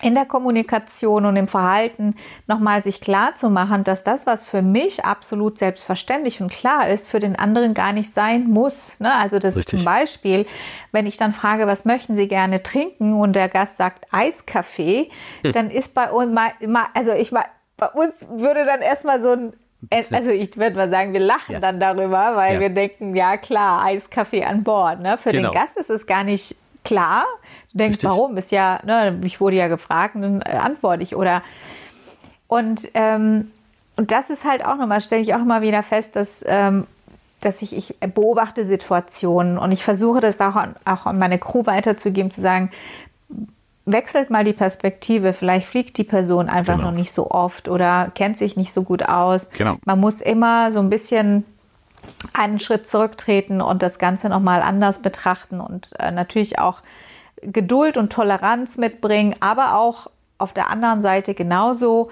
in der Kommunikation und im Verhalten nochmal sich klar zu machen, dass das, was für mich absolut selbstverständlich und klar ist, für den anderen gar nicht sein muss. Ne? Also das Richtig. zum Beispiel, wenn ich dann frage, was möchten Sie gerne trinken und der Gast sagt Eiskaffee, hm. dann ist bei uns mal, also ich bei uns würde dann erstmal so ein also ich würde mal sagen, wir lachen ja. dann darüber, weil ja. wir denken, ja klar, Eiskaffee an Bord. Ne? Für genau. den Gast ist es gar nicht klar. Du denkst, Richtig. warum? Ist ja, ne, ich wurde ja gefragt, dann äh, antworte ich. Oder und, ähm, und das ist halt auch nochmal, stelle ich auch immer wieder fest, dass, ähm, dass ich, ich beobachte Situationen und ich versuche das auch an, auch an meine Crew weiterzugeben, zu sagen, wechselt mal die Perspektive. Vielleicht fliegt die Person einfach genau. noch nicht so oft oder kennt sich nicht so gut aus. Genau. Man muss immer so ein bisschen einen Schritt zurücktreten und das Ganze nochmal anders betrachten und äh, natürlich auch Geduld und Toleranz mitbringen, aber auch auf der anderen Seite genauso,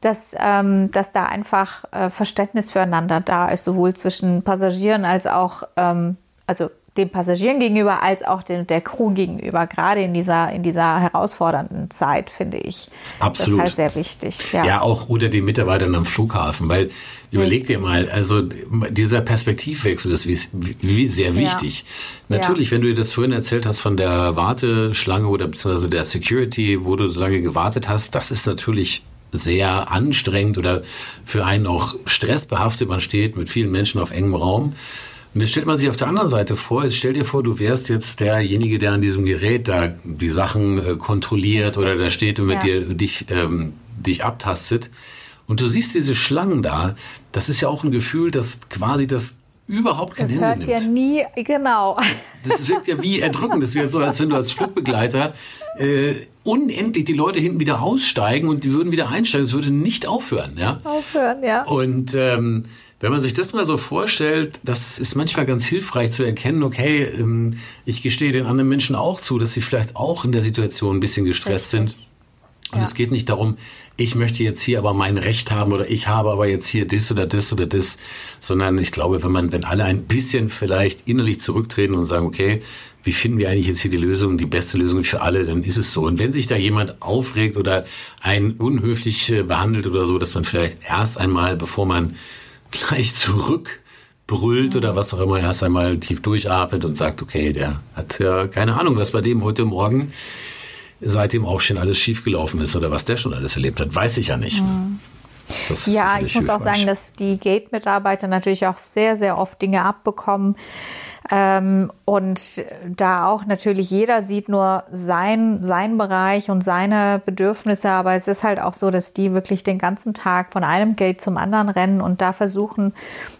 dass, ähm, dass da einfach äh, Verständnis füreinander da ist, sowohl zwischen Passagieren als auch, ähm, also den Passagieren gegenüber als auch den, der Crew gegenüber, gerade in dieser, in dieser herausfordernden Zeit, finde ich. Absolut. Das ist halt sehr wichtig. Ja, ja auch oder den Mitarbeitern am Flughafen, weil überleg dir mal, also dieser Perspektivwechsel ist wie, wie sehr wichtig. Ja. Natürlich, ja. wenn du dir das vorhin erzählt hast von der Warteschlange oder beziehungsweise der Security, wo du so lange gewartet hast, das ist natürlich sehr anstrengend oder für einen auch stressbehaftet. Man steht mit vielen Menschen auf engem Raum. Und jetzt stellt man sich auf der anderen Seite vor, jetzt stell dir vor, du wärst jetzt derjenige, der an diesem Gerät da die Sachen äh, kontrolliert oder da steht und mit ja. dir dich, ähm, dich abtastet. Und du siehst diese Schlangen da. Das ist ja auch ein Gefühl, dass quasi das überhaupt kein das Ende hört nimmt. ja nie, genau. Das wirkt ja wie erdrückend. Das wäre so, als wenn du als Flugbegleiter äh, unendlich die Leute hinten wieder aussteigen und die würden wieder einsteigen. Es würde nicht aufhören. Ja? Aufhören, ja. Und ähm, wenn man sich das mal so vorstellt, das ist manchmal ganz hilfreich zu erkennen, okay, ähm, ich gestehe den anderen Menschen auch zu, dass sie vielleicht auch in der Situation ein bisschen gestresst sind. Und ja. es geht nicht darum, ich möchte jetzt hier aber mein Recht haben oder ich habe aber jetzt hier das oder das oder das, sondern ich glaube, wenn man, wenn alle ein bisschen vielleicht innerlich zurücktreten und sagen, okay, wie finden wir eigentlich jetzt hier die Lösung, die beste Lösung für alle, dann ist es so. Und wenn sich da jemand aufregt oder einen unhöflich äh, behandelt oder so, dass man vielleicht erst einmal, bevor man gleich zurückbrüllt oder was auch immer, erst einmal tief durchatmet und sagt, okay, der hat ja keine Ahnung, was bei dem heute Morgen seit dem Aufstehen alles schiefgelaufen ist oder was der schon alles erlebt hat, weiß ich ja nicht. Mhm. ja, ich muss hilfreich. auch sagen, dass die Gate-Mitarbeiter natürlich auch sehr, sehr oft Dinge abbekommen, ähm, und da auch natürlich jeder sieht nur sein, sein Bereich und seine Bedürfnisse, aber es ist halt auch so, dass die wirklich den ganzen Tag von einem Gate zum anderen rennen und da versuchen,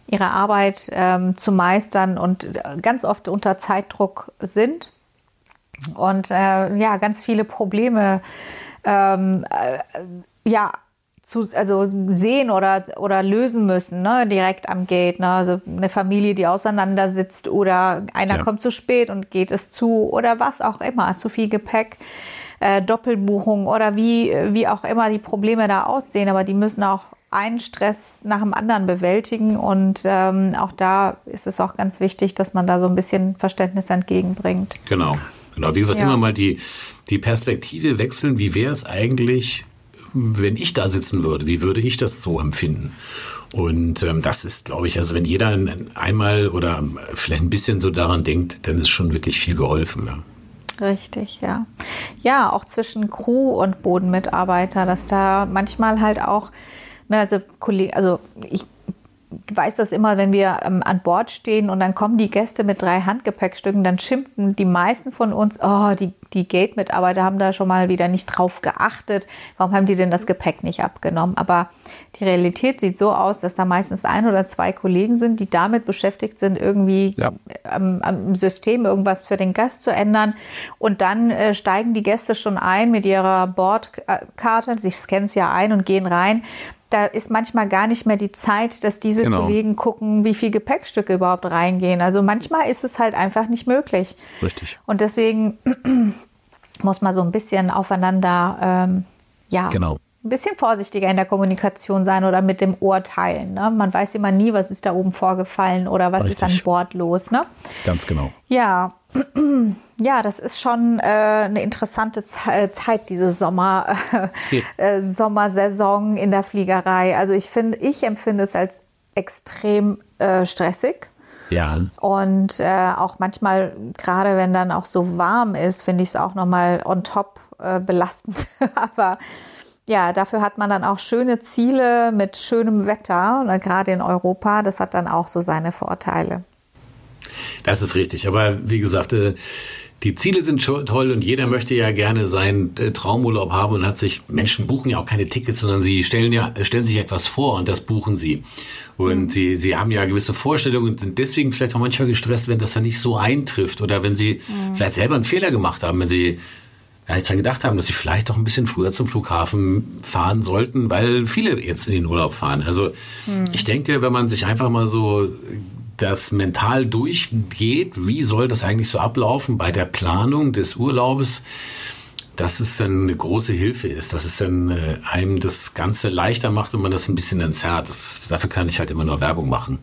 ihre Arbeit ähm, zu meistern und ganz oft unter Zeitdruck sind. Und äh, ja, ganz viele Probleme ähm, äh, ja, zu, also sehen oder, oder lösen müssen, ne? direkt am Gate. Ne? Also eine Familie, die auseinandersitzt oder einer ja. kommt zu spät und geht es zu oder was auch immer, zu viel Gepäck, äh, Doppelbuchung oder wie, wie auch immer die Probleme da aussehen, aber die müssen auch einen Stress nach dem anderen bewältigen und ähm, auch da ist es auch ganz wichtig, dass man da so ein bisschen Verständnis entgegenbringt. Genau, genau. Wie gesagt, ja. immer mal die, die Perspektive wechseln. Wie wäre es eigentlich, wenn ich da sitzen würde, wie würde ich das so empfinden? Und ähm, das ist, glaube ich, also wenn jeder einmal oder vielleicht ein bisschen so daran denkt, dann ist schon wirklich viel geholfen. Ja. Richtig, ja. Ja, auch zwischen Crew und Bodenmitarbeiter, dass da manchmal halt auch, ne, also Kollegen, also ich weiß das immer, wenn wir ähm, an Bord stehen und dann kommen die Gäste mit drei Handgepäckstücken, dann schimpfen die meisten von uns, oh, die, die Gate-Mitarbeiter haben da schon mal wieder nicht drauf geachtet. Warum haben die denn das Gepäck nicht abgenommen? Aber die Realität sieht so aus, dass da meistens ein oder zwei Kollegen sind, die damit beschäftigt sind, irgendwie ja. am, am, System irgendwas für den Gast zu ändern. Und dann äh, steigen die Gäste schon ein mit ihrer Bordkarte, sie scannen es ja ein und gehen rein da ist manchmal gar nicht mehr die Zeit, dass diese genau. Kollegen gucken, wie viel Gepäckstücke überhaupt reingehen. Also manchmal ist es halt einfach nicht möglich. Richtig. Und deswegen muss man so ein bisschen aufeinander, ähm, ja, genau. Ein bisschen vorsichtiger in der Kommunikation sein oder mit dem Urteilen. Ne? Man weiß immer nie, was ist da oben vorgefallen oder was Richtig. ist an Bord los. Ne? Ganz genau. Ja. Ja, das ist schon äh, eine interessante äh, Zeit, diese Sommer, äh, Sommersaison in der Fliegerei. Also ich finde, ich empfinde es als extrem äh, stressig. Ja. Und äh, auch manchmal, gerade wenn dann auch so warm ist, finde ich es auch nochmal on top äh, belastend. Aber ja, dafür hat man dann auch schöne Ziele mit schönem Wetter, gerade in Europa. Das hat dann auch so seine Vorteile. Das ist richtig. Aber wie gesagt, äh, die Ziele sind toll und jeder möchte ja gerne seinen äh, Traumurlaub haben und hat sich, Menschen buchen ja auch keine Tickets, sondern sie stellen ja, stellen sich etwas vor und das buchen sie. Und mhm. sie, sie haben ja gewisse Vorstellungen und sind deswegen vielleicht auch manchmal gestresst, wenn das dann nicht so eintrifft oder wenn sie mhm. vielleicht selber einen Fehler gemacht haben, wenn sie gar nicht dran gedacht haben, dass sie vielleicht doch ein bisschen früher zum Flughafen fahren sollten, weil viele jetzt in den Urlaub fahren. Also mhm. ich denke, wenn man sich einfach mal so das mental durchgeht, wie soll das eigentlich so ablaufen bei der Planung des Urlaubes, dass es dann eine große Hilfe ist, dass es dann äh, einem das Ganze leichter macht und man das ein bisschen entzerrt. Das, dafür kann ich halt immer nur Werbung machen.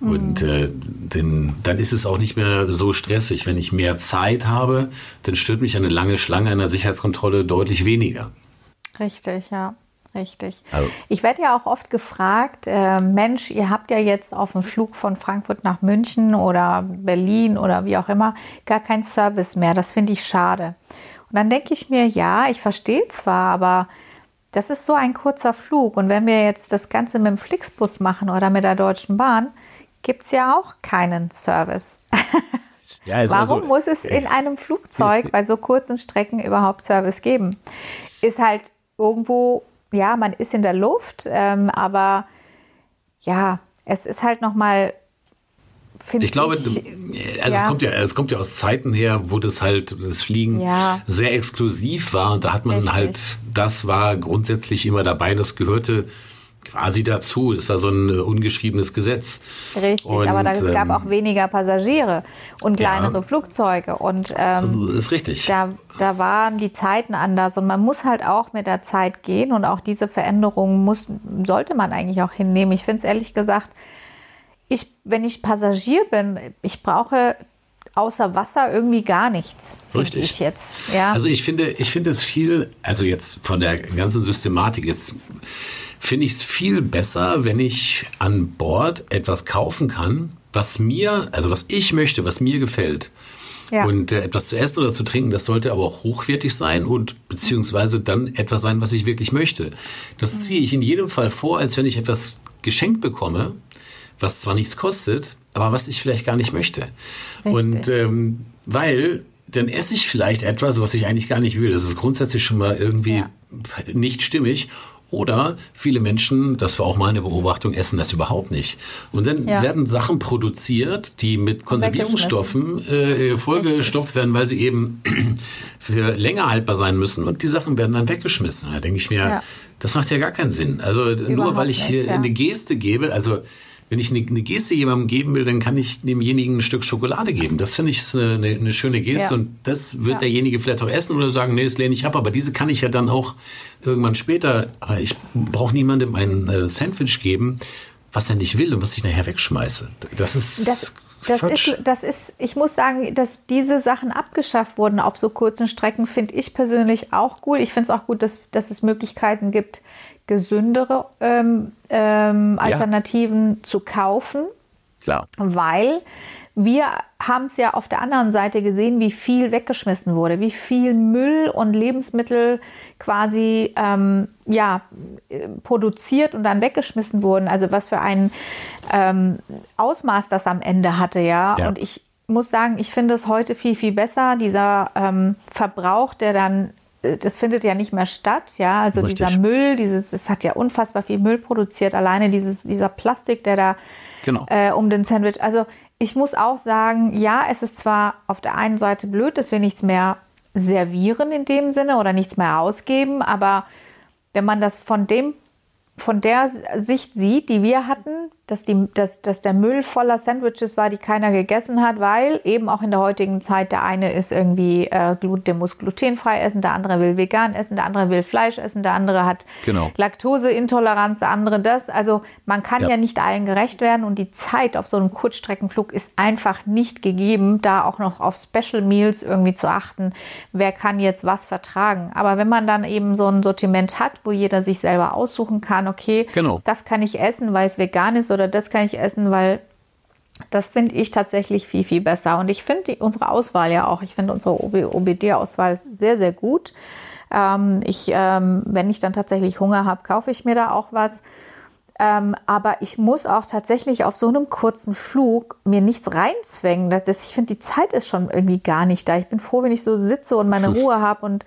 Mhm. Und äh, denn, dann ist es auch nicht mehr so stressig. Wenn ich mehr Zeit habe, dann stört mich eine lange Schlange einer Sicherheitskontrolle deutlich weniger. Richtig, ja. Richtig. Also. Ich werde ja auch oft gefragt, äh, Mensch, ihr habt ja jetzt auf dem Flug von Frankfurt nach München oder Berlin oder wie auch immer gar keinen Service mehr. Das finde ich schade. Und dann denke ich mir, ja, ich verstehe zwar, aber das ist so ein kurzer Flug. Und wenn wir jetzt das Ganze mit dem Flixbus machen oder mit der Deutschen Bahn, gibt es ja auch keinen Service. Ja, Warum also, muss es in einem Flugzeug bei so kurzen Strecken überhaupt Service geben? Ist halt irgendwo, ja, man ist in der Luft, ähm, aber ja, es ist halt nochmal ich glaube, ich, also ja. es kommt ja, es kommt ja aus Zeiten her, wo das halt das Fliegen ja. sehr exklusiv war und da hat man Richtig. halt, das war grundsätzlich immer dabei, das gehörte quasi dazu. Das war so ein äh, ungeschriebenes Gesetz. Richtig, und, aber da, es ähm, gab auch weniger Passagiere und kleinere ja, Flugzeuge. Und ähm, ist richtig. Da, da waren die Zeiten anders und man muss halt auch mit der Zeit gehen und auch diese Veränderungen muss, sollte man eigentlich auch hinnehmen. Ich finde es ehrlich gesagt, ich, wenn ich Passagier bin, ich brauche außer Wasser irgendwie gar nichts. Richtig. Ich jetzt. Ja. Also ich finde, ich finde es viel, also jetzt von der ganzen Systematik jetzt finde ich es viel besser, wenn ich an Bord etwas kaufen kann, was mir, also was ich möchte, was mir gefällt. Ja. Und äh, etwas zu essen oder zu trinken, das sollte aber auch hochwertig sein und beziehungsweise dann etwas sein, was ich wirklich möchte. Das mhm. ziehe ich in jedem Fall vor, als wenn ich etwas geschenkt bekomme, was zwar nichts kostet, aber was ich vielleicht gar nicht möchte. Richtig. Und ähm, weil dann esse ich vielleicht etwas, was ich eigentlich gar nicht will. Das ist grundsätzlich schon mal irgendwie ja. nicht stimmig. Oder viele Menschen, das war auch meine Beobachtung, essen das überhaupt nicht. Und dann ja. werden Sachen produziert, die mit Konservierungsstoffen äh, vollgestopft werden, weil sie eben für länger haltbar sein müssen. Und die Sachen werden dann weggeschmissen. Da denke ich mir, ja. das macht ja gar keinen Sinn. Also überhaupt nur weil ich hier ja. eine Geste gebe, also wenn ich eine, eine, Geste jemandem geben will, dann kann ich demjenigen ein Stück Schokolade geben. Das finde ich eine, eine, eine, schöne Geste ja. und das wird ja. derjenige vielleicht auch essen oder sagen, nee, das lehne ich ab. Aber diese kann ich ja dann auch irgendwann später. Aber ich brauche niemandem ein äh, Sandwich geben, was er nicht will und was ich nachher wegschmeiße. Das ist. Das das ist, das ist, ich muss sagen, dass diese Sachen abgeschafft wurden auf so kurzen Strecken, finde ich persönlich auch gut. Ich finde es auch gut, dass, dass es Möglichkeiten gibt, gesündere ähm, ähm, Alternativen ja. zu kaufen. Klar. Weil wir haben es ja auf der anderen Seite gesehen, wie viel weggeschmissen wurde, wie viel Müll und Lebensmittel quasi ähm, ja, produziert und dann weggeschmissen wurden. Also was für ein ähm, Ausmaß das am Ende hatte, ja. ja. Und ich muss sagen, ich finde es heute viel, viel besser, dieser ähm, Verbrauch, der dann das findet ja nicht mehr statt, ja. Also Richtig. dieser Müll, dieses, es hat ja unfassbar viel Müll produziert, alleine dieses, dieser Plastik, der da genau. äh, um den Sandwich. Also ich muss auch sagen, ja, es ist zwar auf der einen Seite blöd, dass wir nichts mehr servieren in dem Sinne oder nichts mehr ausgeben, aber wenn man das von dem von der Sicht sieht, die wir hatten, dass, die, dass, dass der Müll voller Sandwiches war, die keiner gegessen hat, weil eben auch in der heutigen Zeit der eine ist irgendwie, äh, der muss glutenfrei essen, der andere will vegan essen, der andere will Fleisch essen, der andere hat genau. Laktoseintoleranz, der andere das. Also man kann ja. ja nicht allen gerecht werden und die Zeit auf so einem Kurzstreckenflug ist einfach nicht gegeben, da auch noch auf Special Meals irgendwie zu achten, wer kann jetzt was vertragen. Aber wenn man dann eben so ein Sortiment hat, wo jeder sich selber aussuchen kann, okay, genau. das kann ich essen, weil es vegan ist oder oder das kann ich essen, weil das finde ich tatsächlich viel, viel besser. Und ich finde unsere Auswahl ja auch, ich finde unsere OBD-Auswahl sehr, sehr gut. Ähm, ich, ähm, wenn ich dann tatsächlich Hunger habe, kaufe ich mir da auch was. Ähm, aber ich muss auch tatsächlich auf so einem kurzen Flug mir nichts reinzwängen. Das, ich finde, die Zeit ist schon irgendwie gar nicht da. Ich bin froh, wenn ich so sitze und meine Ruhe habe und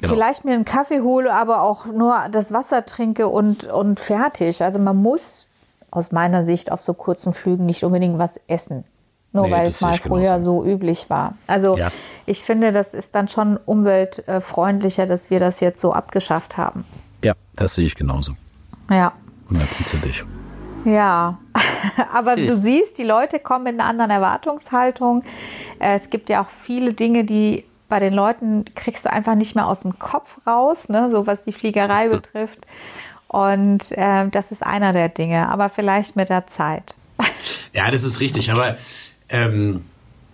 Genau. vielleicht mir einen Kaffee hole, aber auch nur das Wasser trinke und, und fertig. Also man muss aus meiner Sicht auf so kurzen Flügen nicht unbedingt was essen. Nur nee, weil es mal früher genauso. so üblich war. Also ja. ich finde, das ist dann schon umweltfreundlicher, dass wir das jetzt so abgeschafft haben. Ja, das sehe ich genauso. Ja. Hundertprozentig. Ja. Aber du siehst, die Leute kommen mit einer anderen Erwartungshaltung. Äh, es gibt ja auch viele Dinge, die bei den Leuten kriegst du einfach nicht mehr aus dem Kopf raus, ne? so was die Fliegerei betrifft. Und äh, das ist einer der Dinge, aber vielleicht mit der Zeit. Ja, das ist richtig. Aber ähm,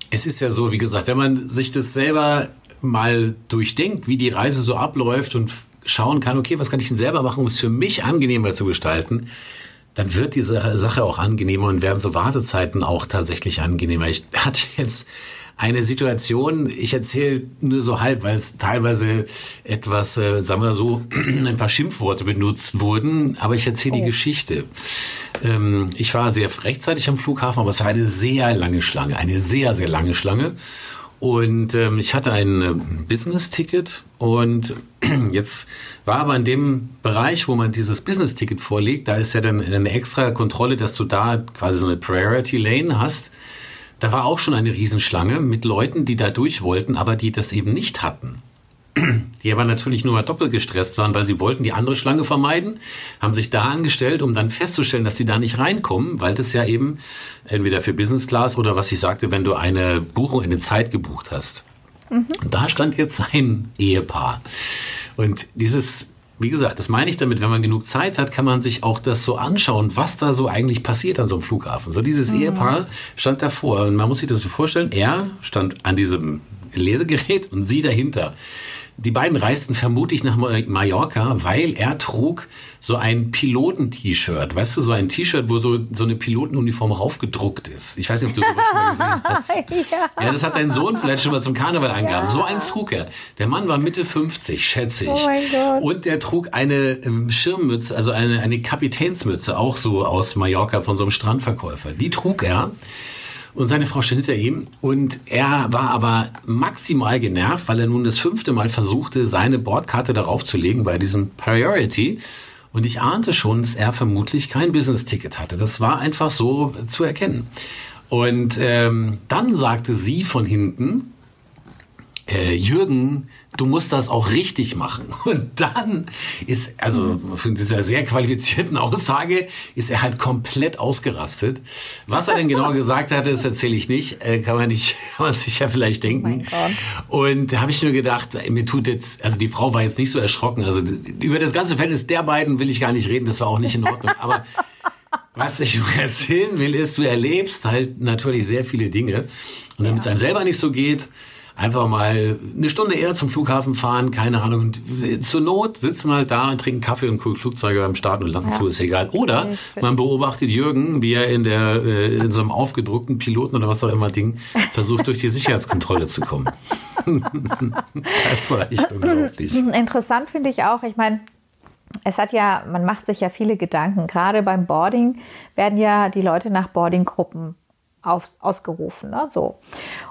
es ist ja so, wie gesagt, wenn man sich das selber mal durchdenkt, wie die Reise so abläuft und schauen kann, okay, was kann ich denn selber machen, um es für mich angenehmer zu gestalten, dann wird die Sache auch angenehmer und werden so Wartezeiten auch tatsächlich angenehmer. Ich hatte jetzt eine Situation, ich erzähle nur so halb, weil es teilweise etwas, äh, sagen wir so, ein paar Schimpfworte benutzt wurden, aber ich erzähle oh. die Geschichte. Ähm, ich war sehr rechtzeitig am Flughafen, aber es war eine sehr lange Schlange, eine sehr, sehr lange Schlange. Und ähm, ich hatte ein äh, Business-Ticket und jetzt war aber in dem Bereich, wo man dieses Business-Ticket vorlegt, da ist ja dann eine extra Kontrolle, dass du da quasi so eine Priority Lane hast. Da war auch schon eine Riesenschlange mit Leuten, die da durch wollten, aber die das eben nicht hatten. Die aber natürlich nur doppelt gestresst waren, weil sie wollten die andere Schlange vermeiden, haben sich da angestellt, um dann festzustellen, dass sie da nicht reinkommen, weil das ja eben entweder für Business Class oder was ich sagte, wenn du eine Buchung in der Zeit gebucht hast. Mhm. Und da stand jetzt ein Ehepaar. Und dieses wie gesagt, das meine ich damit, wenn man genug Zeit hat, kann man sich auch das so anschauen, was da so eigentlich passiert an so einem Flughafen. So dieses mhm. Ehepaar stand davor und man muss sich das so vorstellen, er stand an diesem Lesegerät und sie dahinter. Die beiden reisten vermutlich nach Mallorca, weil er trug so ein Piloten-T-Shirt. Weißt du, so ein T-Shirt, wo so, so eine Pilotenuniform raufgedruckt ist. Ich weiß nicht, ob du sowas schon mal gesehen hast. ja. ja, das hat dein Sohn vielleicht schon mal zum Karneval angehabt. Ja. So eins trug er. Der Mann war Mitte 50, schätze ich. Oh mein Gott. Und er trug eine ähm, Schirmmütze, also eine, eine Kapitänsmütze, auch so aus Mallorca von so einem Strandverkäufer. Die trug er. Und seine Frau stand hinter ihm. Und er war aber maximal genervt, weil er nun das fünfte Mal versuchte, seine Bordkarte darauf zu legen bei diesem Priority. Und ich ahnte schon, dass er vermutlich kein Business-Ticket hatte. Das war einfach so zu erkennen. Und ähm, dann sagte sie von hinten, äh, Jürgen, du musst das auch richtig machen. Und dann ist, also von dieser sehr qualifizierten Aussage, ist er halt komplett ausgerastet. Was er denn genau gesagt hatte, das erzähle ich nicht. Äh, kann man nicht, kann man sich ja vielleicht denken. Oh und da habe ich nur gedacht, mir tut jetzt, also die Frau war jetzt nicht so erschrocken. Also über das ganze Verhältnis der beiden will ich gar nicht reden, das war auch nicht in Ordnung. Aber was ich nur erzählen will, ist, du erlebst halt natürlich sehr viele Dinge. Und damit es einem selber nicht so geht, einfach mal eine Stunde eher zum Flughafen fahren, keine Ahnung. Und zur Not sitzen wir halt da und trinken Kaffee und gucken Flugzeuge beim Starten und Landen ja. zu, ist egal. Oder man beobachtet Jürgen, wie er in der äh, in so einem aufgedruckten Piloten oder was auch immer Ding versucht, durch die Sicherheitskontrolle zu kommen. das war echt unglaublich. Interessant finde ich auch, ich meine, es hat ja, man macht sich ja viele Gedanken. Gerade beim Boarding werden ja die Leute nach Boardinggruppen auf, ausgerufen. Ne? So.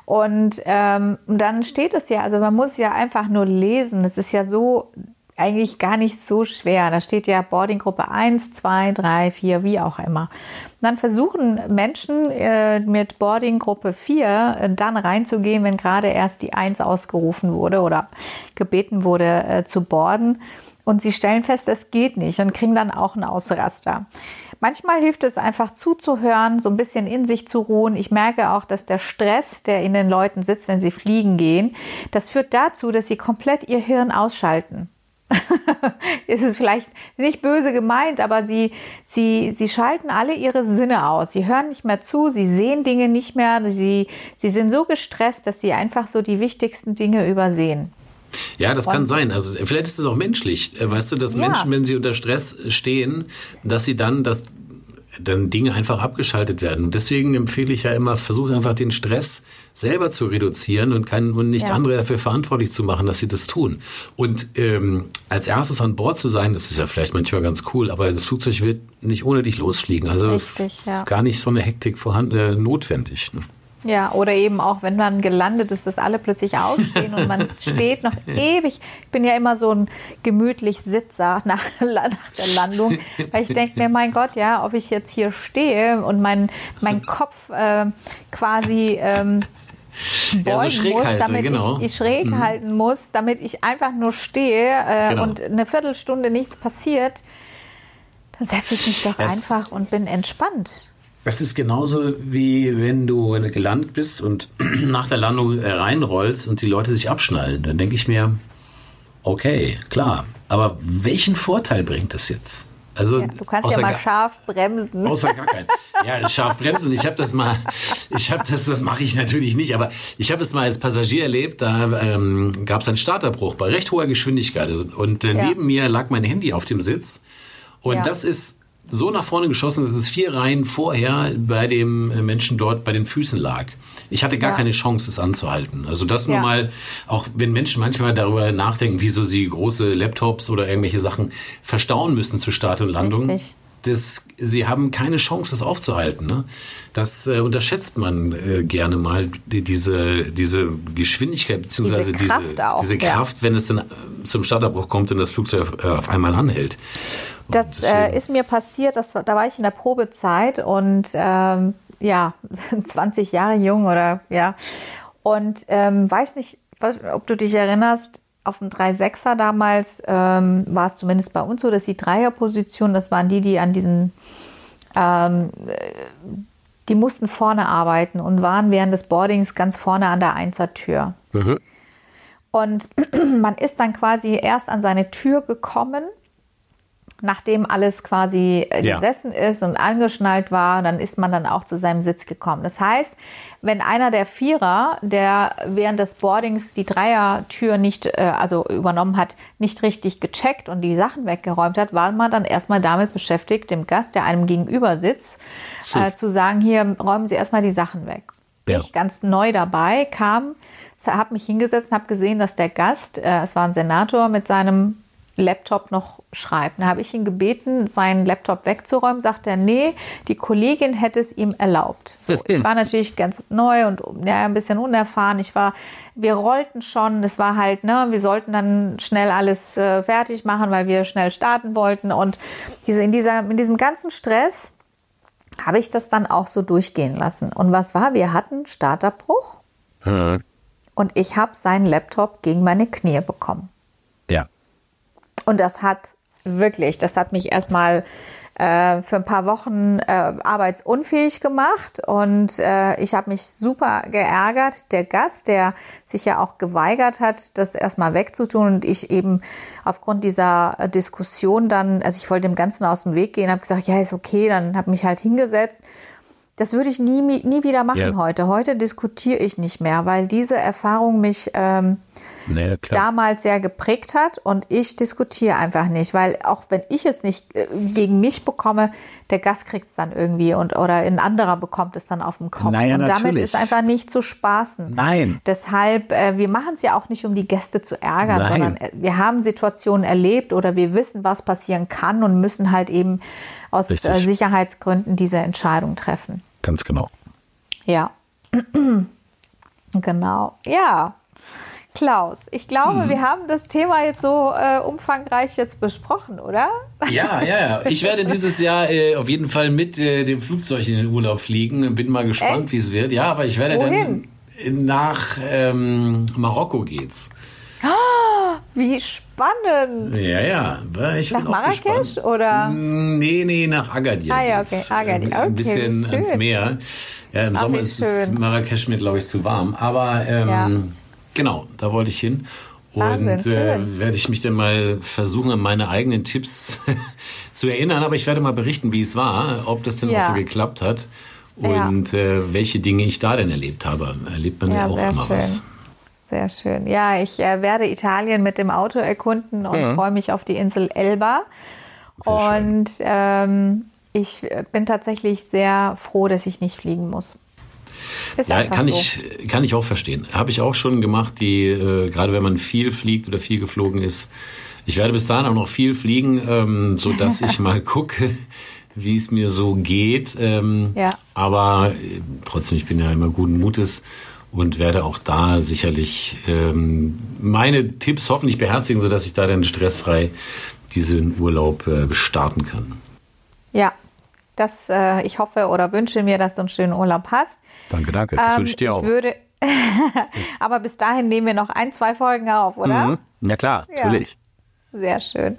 Und ähm, dann steht es ja, also man muss ja einfach nur lesen. Es ist ja so eigentlich gar nicht so schwer. Da steht ja Boardinggruppe 1, 2, 3, 4, wie auch immer. Und dann versuchen Menschen äh, mit Boardinggruppe 4 äh, dann reinzugehen, wenn gerade erst die 1 ausgerufen wurde oder gebeten wurde äh, zu boarden. Und sie stellen fest, es geht nicht und kriegen dann auch einen Ausraster. Manchmal hilft es einfach zuzuhören, so ein bisschen in sich zu ruhen. Ich merke auch, dass der Stress, der in den Leuten sitzt, wenn sie fliegen gehen, das führt dazu, dass sie komplett ihr Hirn ausschalten. es ist vielleicht nicht böse gemeint, aber sie, sie, sie schalten alle ihre Sinne aus. Sie hören nicht mehr zu, sie sehen Dinge nicht mehr, sie, sie sind so gestresst, dass sie einfach so die wichtigsten Dinge übersehen. Ja, das kann sein. Also vielleicht ist es auch menschlich. Äh, weißt du, dass ja. Menschen, wenn sie unter Stress stehen, dass sie dann das dann Dinge einfach abgeschaltet werden. Und deswegen empfehle ich ja immer, versuche einfach den Stress selber zu reduzieren und, kann, und nicht ja. andere dafür verantwortlich zu machen, dass sie das tun. Und ähm, als erstes an Bord zu sein, das ist ja vielleicht manchmal ganz cool, aber das Flugzeug wird nicht ohne dich losfliegen. Also Richtig, ist ja. gar nicht so eine Hektik vorhanden, äh, notwendig. Ne? Ja, oder eben auch, wenn man gelandet ist, dass alle plötzlich aufstehen und man steht noch ewig. Ich bin ja immer so ein gemütlich Sitzer nach, nach der Landung, weil ich denke mir, mein Gott, ja, ob ich jetzt hier stehe und mein, mein Kopf äh, quasi ähm, ja, so schräg muss, halte, damit genau. ich, ich schräg mhm. halten muss, damit ich einfach nur stehe äh, genau. und eine Viertelstunde nichts passiert, dann setze ich mich doch es einfach und bin entspannt. Das ist genauso wie wenn du gelandet bist und nach der Landung reinrollst und die Leute sich abschnallen. Dann denke ich mir, okay, klar. Aber welchen Vorteil bringt das jetzt? Also ja, du kannst ja mal scharf bremsen. Außer gar kein. Ja, scharf bremsen. Ich habe das mal, ich habe das, das mache ich natürlich nicht, aber ich habe es mal als Passagier erlebt. Da ähm, gab es einen Starterbruch bei recht hoher Geschwindigkeit und äh, ja. neben mir lag mein Handy auf dem Sitz und ja. das ist so nach vorne geschossen, dass es vier Reihen vorher bei dem Menschen dort bei den Füßen lag. Ich hatte gar ja. keine Chance, es anzuhalten. Also das nur ja. mal, auch wenn Menschen manchmal darüber nachdenken, wieso sie große Laptops oder irgendwelche Sachen verstauen müssen zu Start und Landung. Richtig. Das, sie haben keine Chance, das aufzuhalten. Ne? Das äh, unterschätzt man äh, gerne mal, die, diese, diese Geschwindigkeit beziehungsweise diese Kraft, diese, auch, diese Kraft wenn es in, zum Startabbruch kommt und das Flugzeug auf, äh, auf einmal anhält. Das äh, ist mir passiert, das, da war ich in der Probezeit und ähm, ja, 20 Jahre jung oder ja. Und ähm, weiß nicht, ob du dich erinnerst, auf dem 3-6er damals ähm, war es zumindest bei uns so, dass die Dreierposition, das waren die, die an diesen, ähm, die mussten vorne arbeiten und waren während des Boardings ganz vorne an der Einsertür. Mhm. Und man ist dann quasi erst an seine Tür gekommen nachdem alles quasi äh, ja. gesessen ist und angeschnallt war, dann ist man dann auch zu seinem Sitz gekommen. Das heißt, wenn einer der Vierer, der während des Boardings die Dreiertür nicht, äh, also übernommen hat, nicht richtig gecheckt und die Sachen weggeräumt hat, war man dann erstmal damit beschäftigt, dem Gast, der einem gegenüber sitzt, äh, zu sagen, hier räumen Sie erstmal die Sachen weg. Ja. Ich ganz neu dabei kam, habe mich hingesetzt und habe gesehen, dass der Gast, äh, es war ein Senator mit seinem Laptop noch schreibt. Dann habe ich ihn gebeten, seinen Laptop wegzuräumen. Sagt er, nee, die Kollegin hätte es ihm erlaubt. So, ich war natürlich ganz neu und ja, ein bisschen unerfahren. Ich war, wir rollten schon. Es war halt, ne, wir sollten dann schnell alles äh, fertig machen, weil wir schnell starten wollten. Und diese, in, dieser, in diesem ganzen Stress habe ich das dann auch so durchgehen lassen. Und was war? Wir hatten Starterbruch. Hm. Und ich habe seinen Laptop gegen meine Knie bekommen. Ja. Und das hat wirklich, das hat mich erstmal äh, für ein paar Wochen äh, arbeitsunfähig gemacht und äh, ich habe mich super geärgert. Der Gast, der sich ja auch geweigert hat, das erstmal wegzutun und ich eben aufgrund dieser Diskussion dann, also ich wollte dem Ganzen aus dem Weg gehen, habe gesagt, ja, ist okay, dann habe mich halt hingesetzt das würde ich nie, nie wieder machen ja. heute. Heute diskutiere ich nicht mehr, weil diese Erfahrung mich ähm, naja, damals sehr geprägt hat und ich diskutiere einfach nicht, weil auch wenn ich es nicht äh, gegen mich bekomme, der Gast kriegt es dann irgendwie und oder ein anderer bekommt es dann auf dem Kopf. Naja, und natürlich. damit ist einfach nicht zu spaßen. Nein. Deshalb, äh, wir machen es ja auch nicht, um die Gäste zu ärgern, Nein. sondern äh, wir haben Situationen erlebt oder wir wissen, was passieren kann und müssen halt eben aus äh, Sicherheitsgründen diese Entscheidung treffen. Ganz genau. Ja. genau. Ja. Klaus, ich glaube, hm. wir haben das Thema jetzt so äh, umfangreich jetzt besprochen, oder? Ja, ja, ja. Ich werde dieses Jahr äh, auf jeden Fall mit äh, dem Flugzeug in den Urlaub fliegen. Bin mal gespannt, wie es wird. Ja, aber ich werde Wohin? dann nach ähm, Marokko geht's. Oh, wie spannend. Ja, ja. Ich nach Marrakesch oder? Mm, nee, nee, nach Agadir. Ah ja, okay. Agadir. Okay, Ein bisschen ans Meer. Ja, im Ach, Sommer ist es Marrakesch mir, glaube ich, zu warm. Aber ähm, ja. Genau, da wollte ich hin. Und äh, werde ich mich dann mal versuchen, an meine eigenen Tipps zu erinnern. Aber ich werde mal berichten, wie es war, ob das denn ja. auch so geklappt hat und ja. äh, welche Dinge ich da denn erlebt habe. Erlebt man ja, auch immer schön. was. Sehr schön. Ja, ich äh, werde Italien mit dem Auto erkunden und mhm. freue mich auf die Insel Elba. Sehr und ähm, ich äh, bin tatsächlich sehr froh, dass ich nicht fliegen muss. Ist ja, kann, so. ich, kann ich auch verstehen. Habe ich auch schon gemacht, die, äh, gerade wenn man viel fliegt oder viel geflogen ist. Ich werde bis dahin auch noch viel fliegen, ähm, so dass ich mal gucke, wie es mir so geht. Ähm, ja. Aber äh, trotzdem, ich bin ja immer guten Mutes und werde auch da sicherlich ähm, meine Tipps hoffentlich beherzigen, sodass ich da dann stressfrei diesen Urlaub äh, starten kann. Ja, das, äh, ich hoffe oder wünsche mir, dass du einen schönen Urlaub hast. Danke, danke. Das ähm, wünsche ich dir auch. Würde, aber bis dahin nehmen wir noch ein, zwei Folgen auf, oder? Mhm. Ja klar, natürlich. Sehr schön.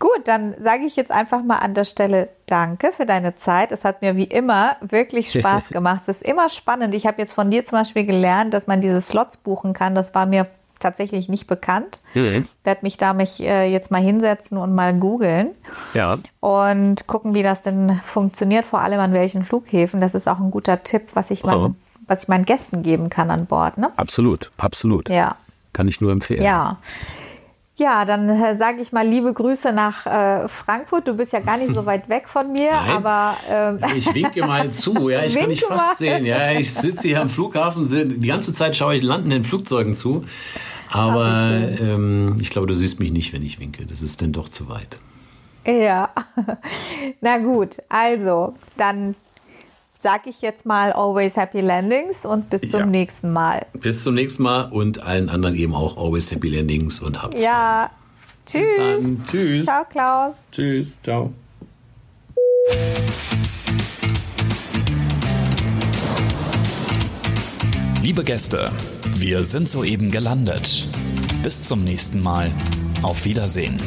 Gut, dann sage ich jetzt einfach mal an der Stelle Danke für deine Zeit. Es hat mir wie immer wirklich Spaß gemacht. Es ist immer spannend. Ich habe jetzt von dir zum Beispiel gelernt, dass man diese Slots buchen kann. Das war mir tatsächlich nicht bekannt. Mhm. Werde mich da mich äh, jetzt mal hinsetzen und mal googeln. Ja. Und gucken, wie das denn funktioniert, vor allem an welchen Flughäfen. Das ist auch ein guter Tipp, was ich, mein, oh. was ich meinen Gästen geben kann an Bord. Ne? Absolut, absolut. Ja. Kann ich nur empfehlen. Ja. Ja, dann äh, sage ich mal liebe Grüße nach äh, Frankfurt. Du bist ja gar nicht so weit weg von mir, Nein. aber ähm, ich winke mal zu. Ja, ich kann dich fast mal. sehen. Ja, ich sitze hier am Flughafen. Die ganze Zeit schaue ich landenden Flugzeugen zu. Aber ähm, ich glaube, du siehst mich nicht, wenn ich winke. Das ist dann doch zu weit. Ja, na gut. Also dann sage ich jetzt mal always happy landings und bis zum ja. nächsten Mal. Bis zum nächsten Mal und allen anderen eben auch always happy landings und habt's. Ja. Tschüss. Bis dann. Tschüss. Ciao, Klaus. Tschüss. Ciao. Liebe Gäste, wir sind soeben gelandet. Bis zum nächsten Mal. Auf Wiedersehen.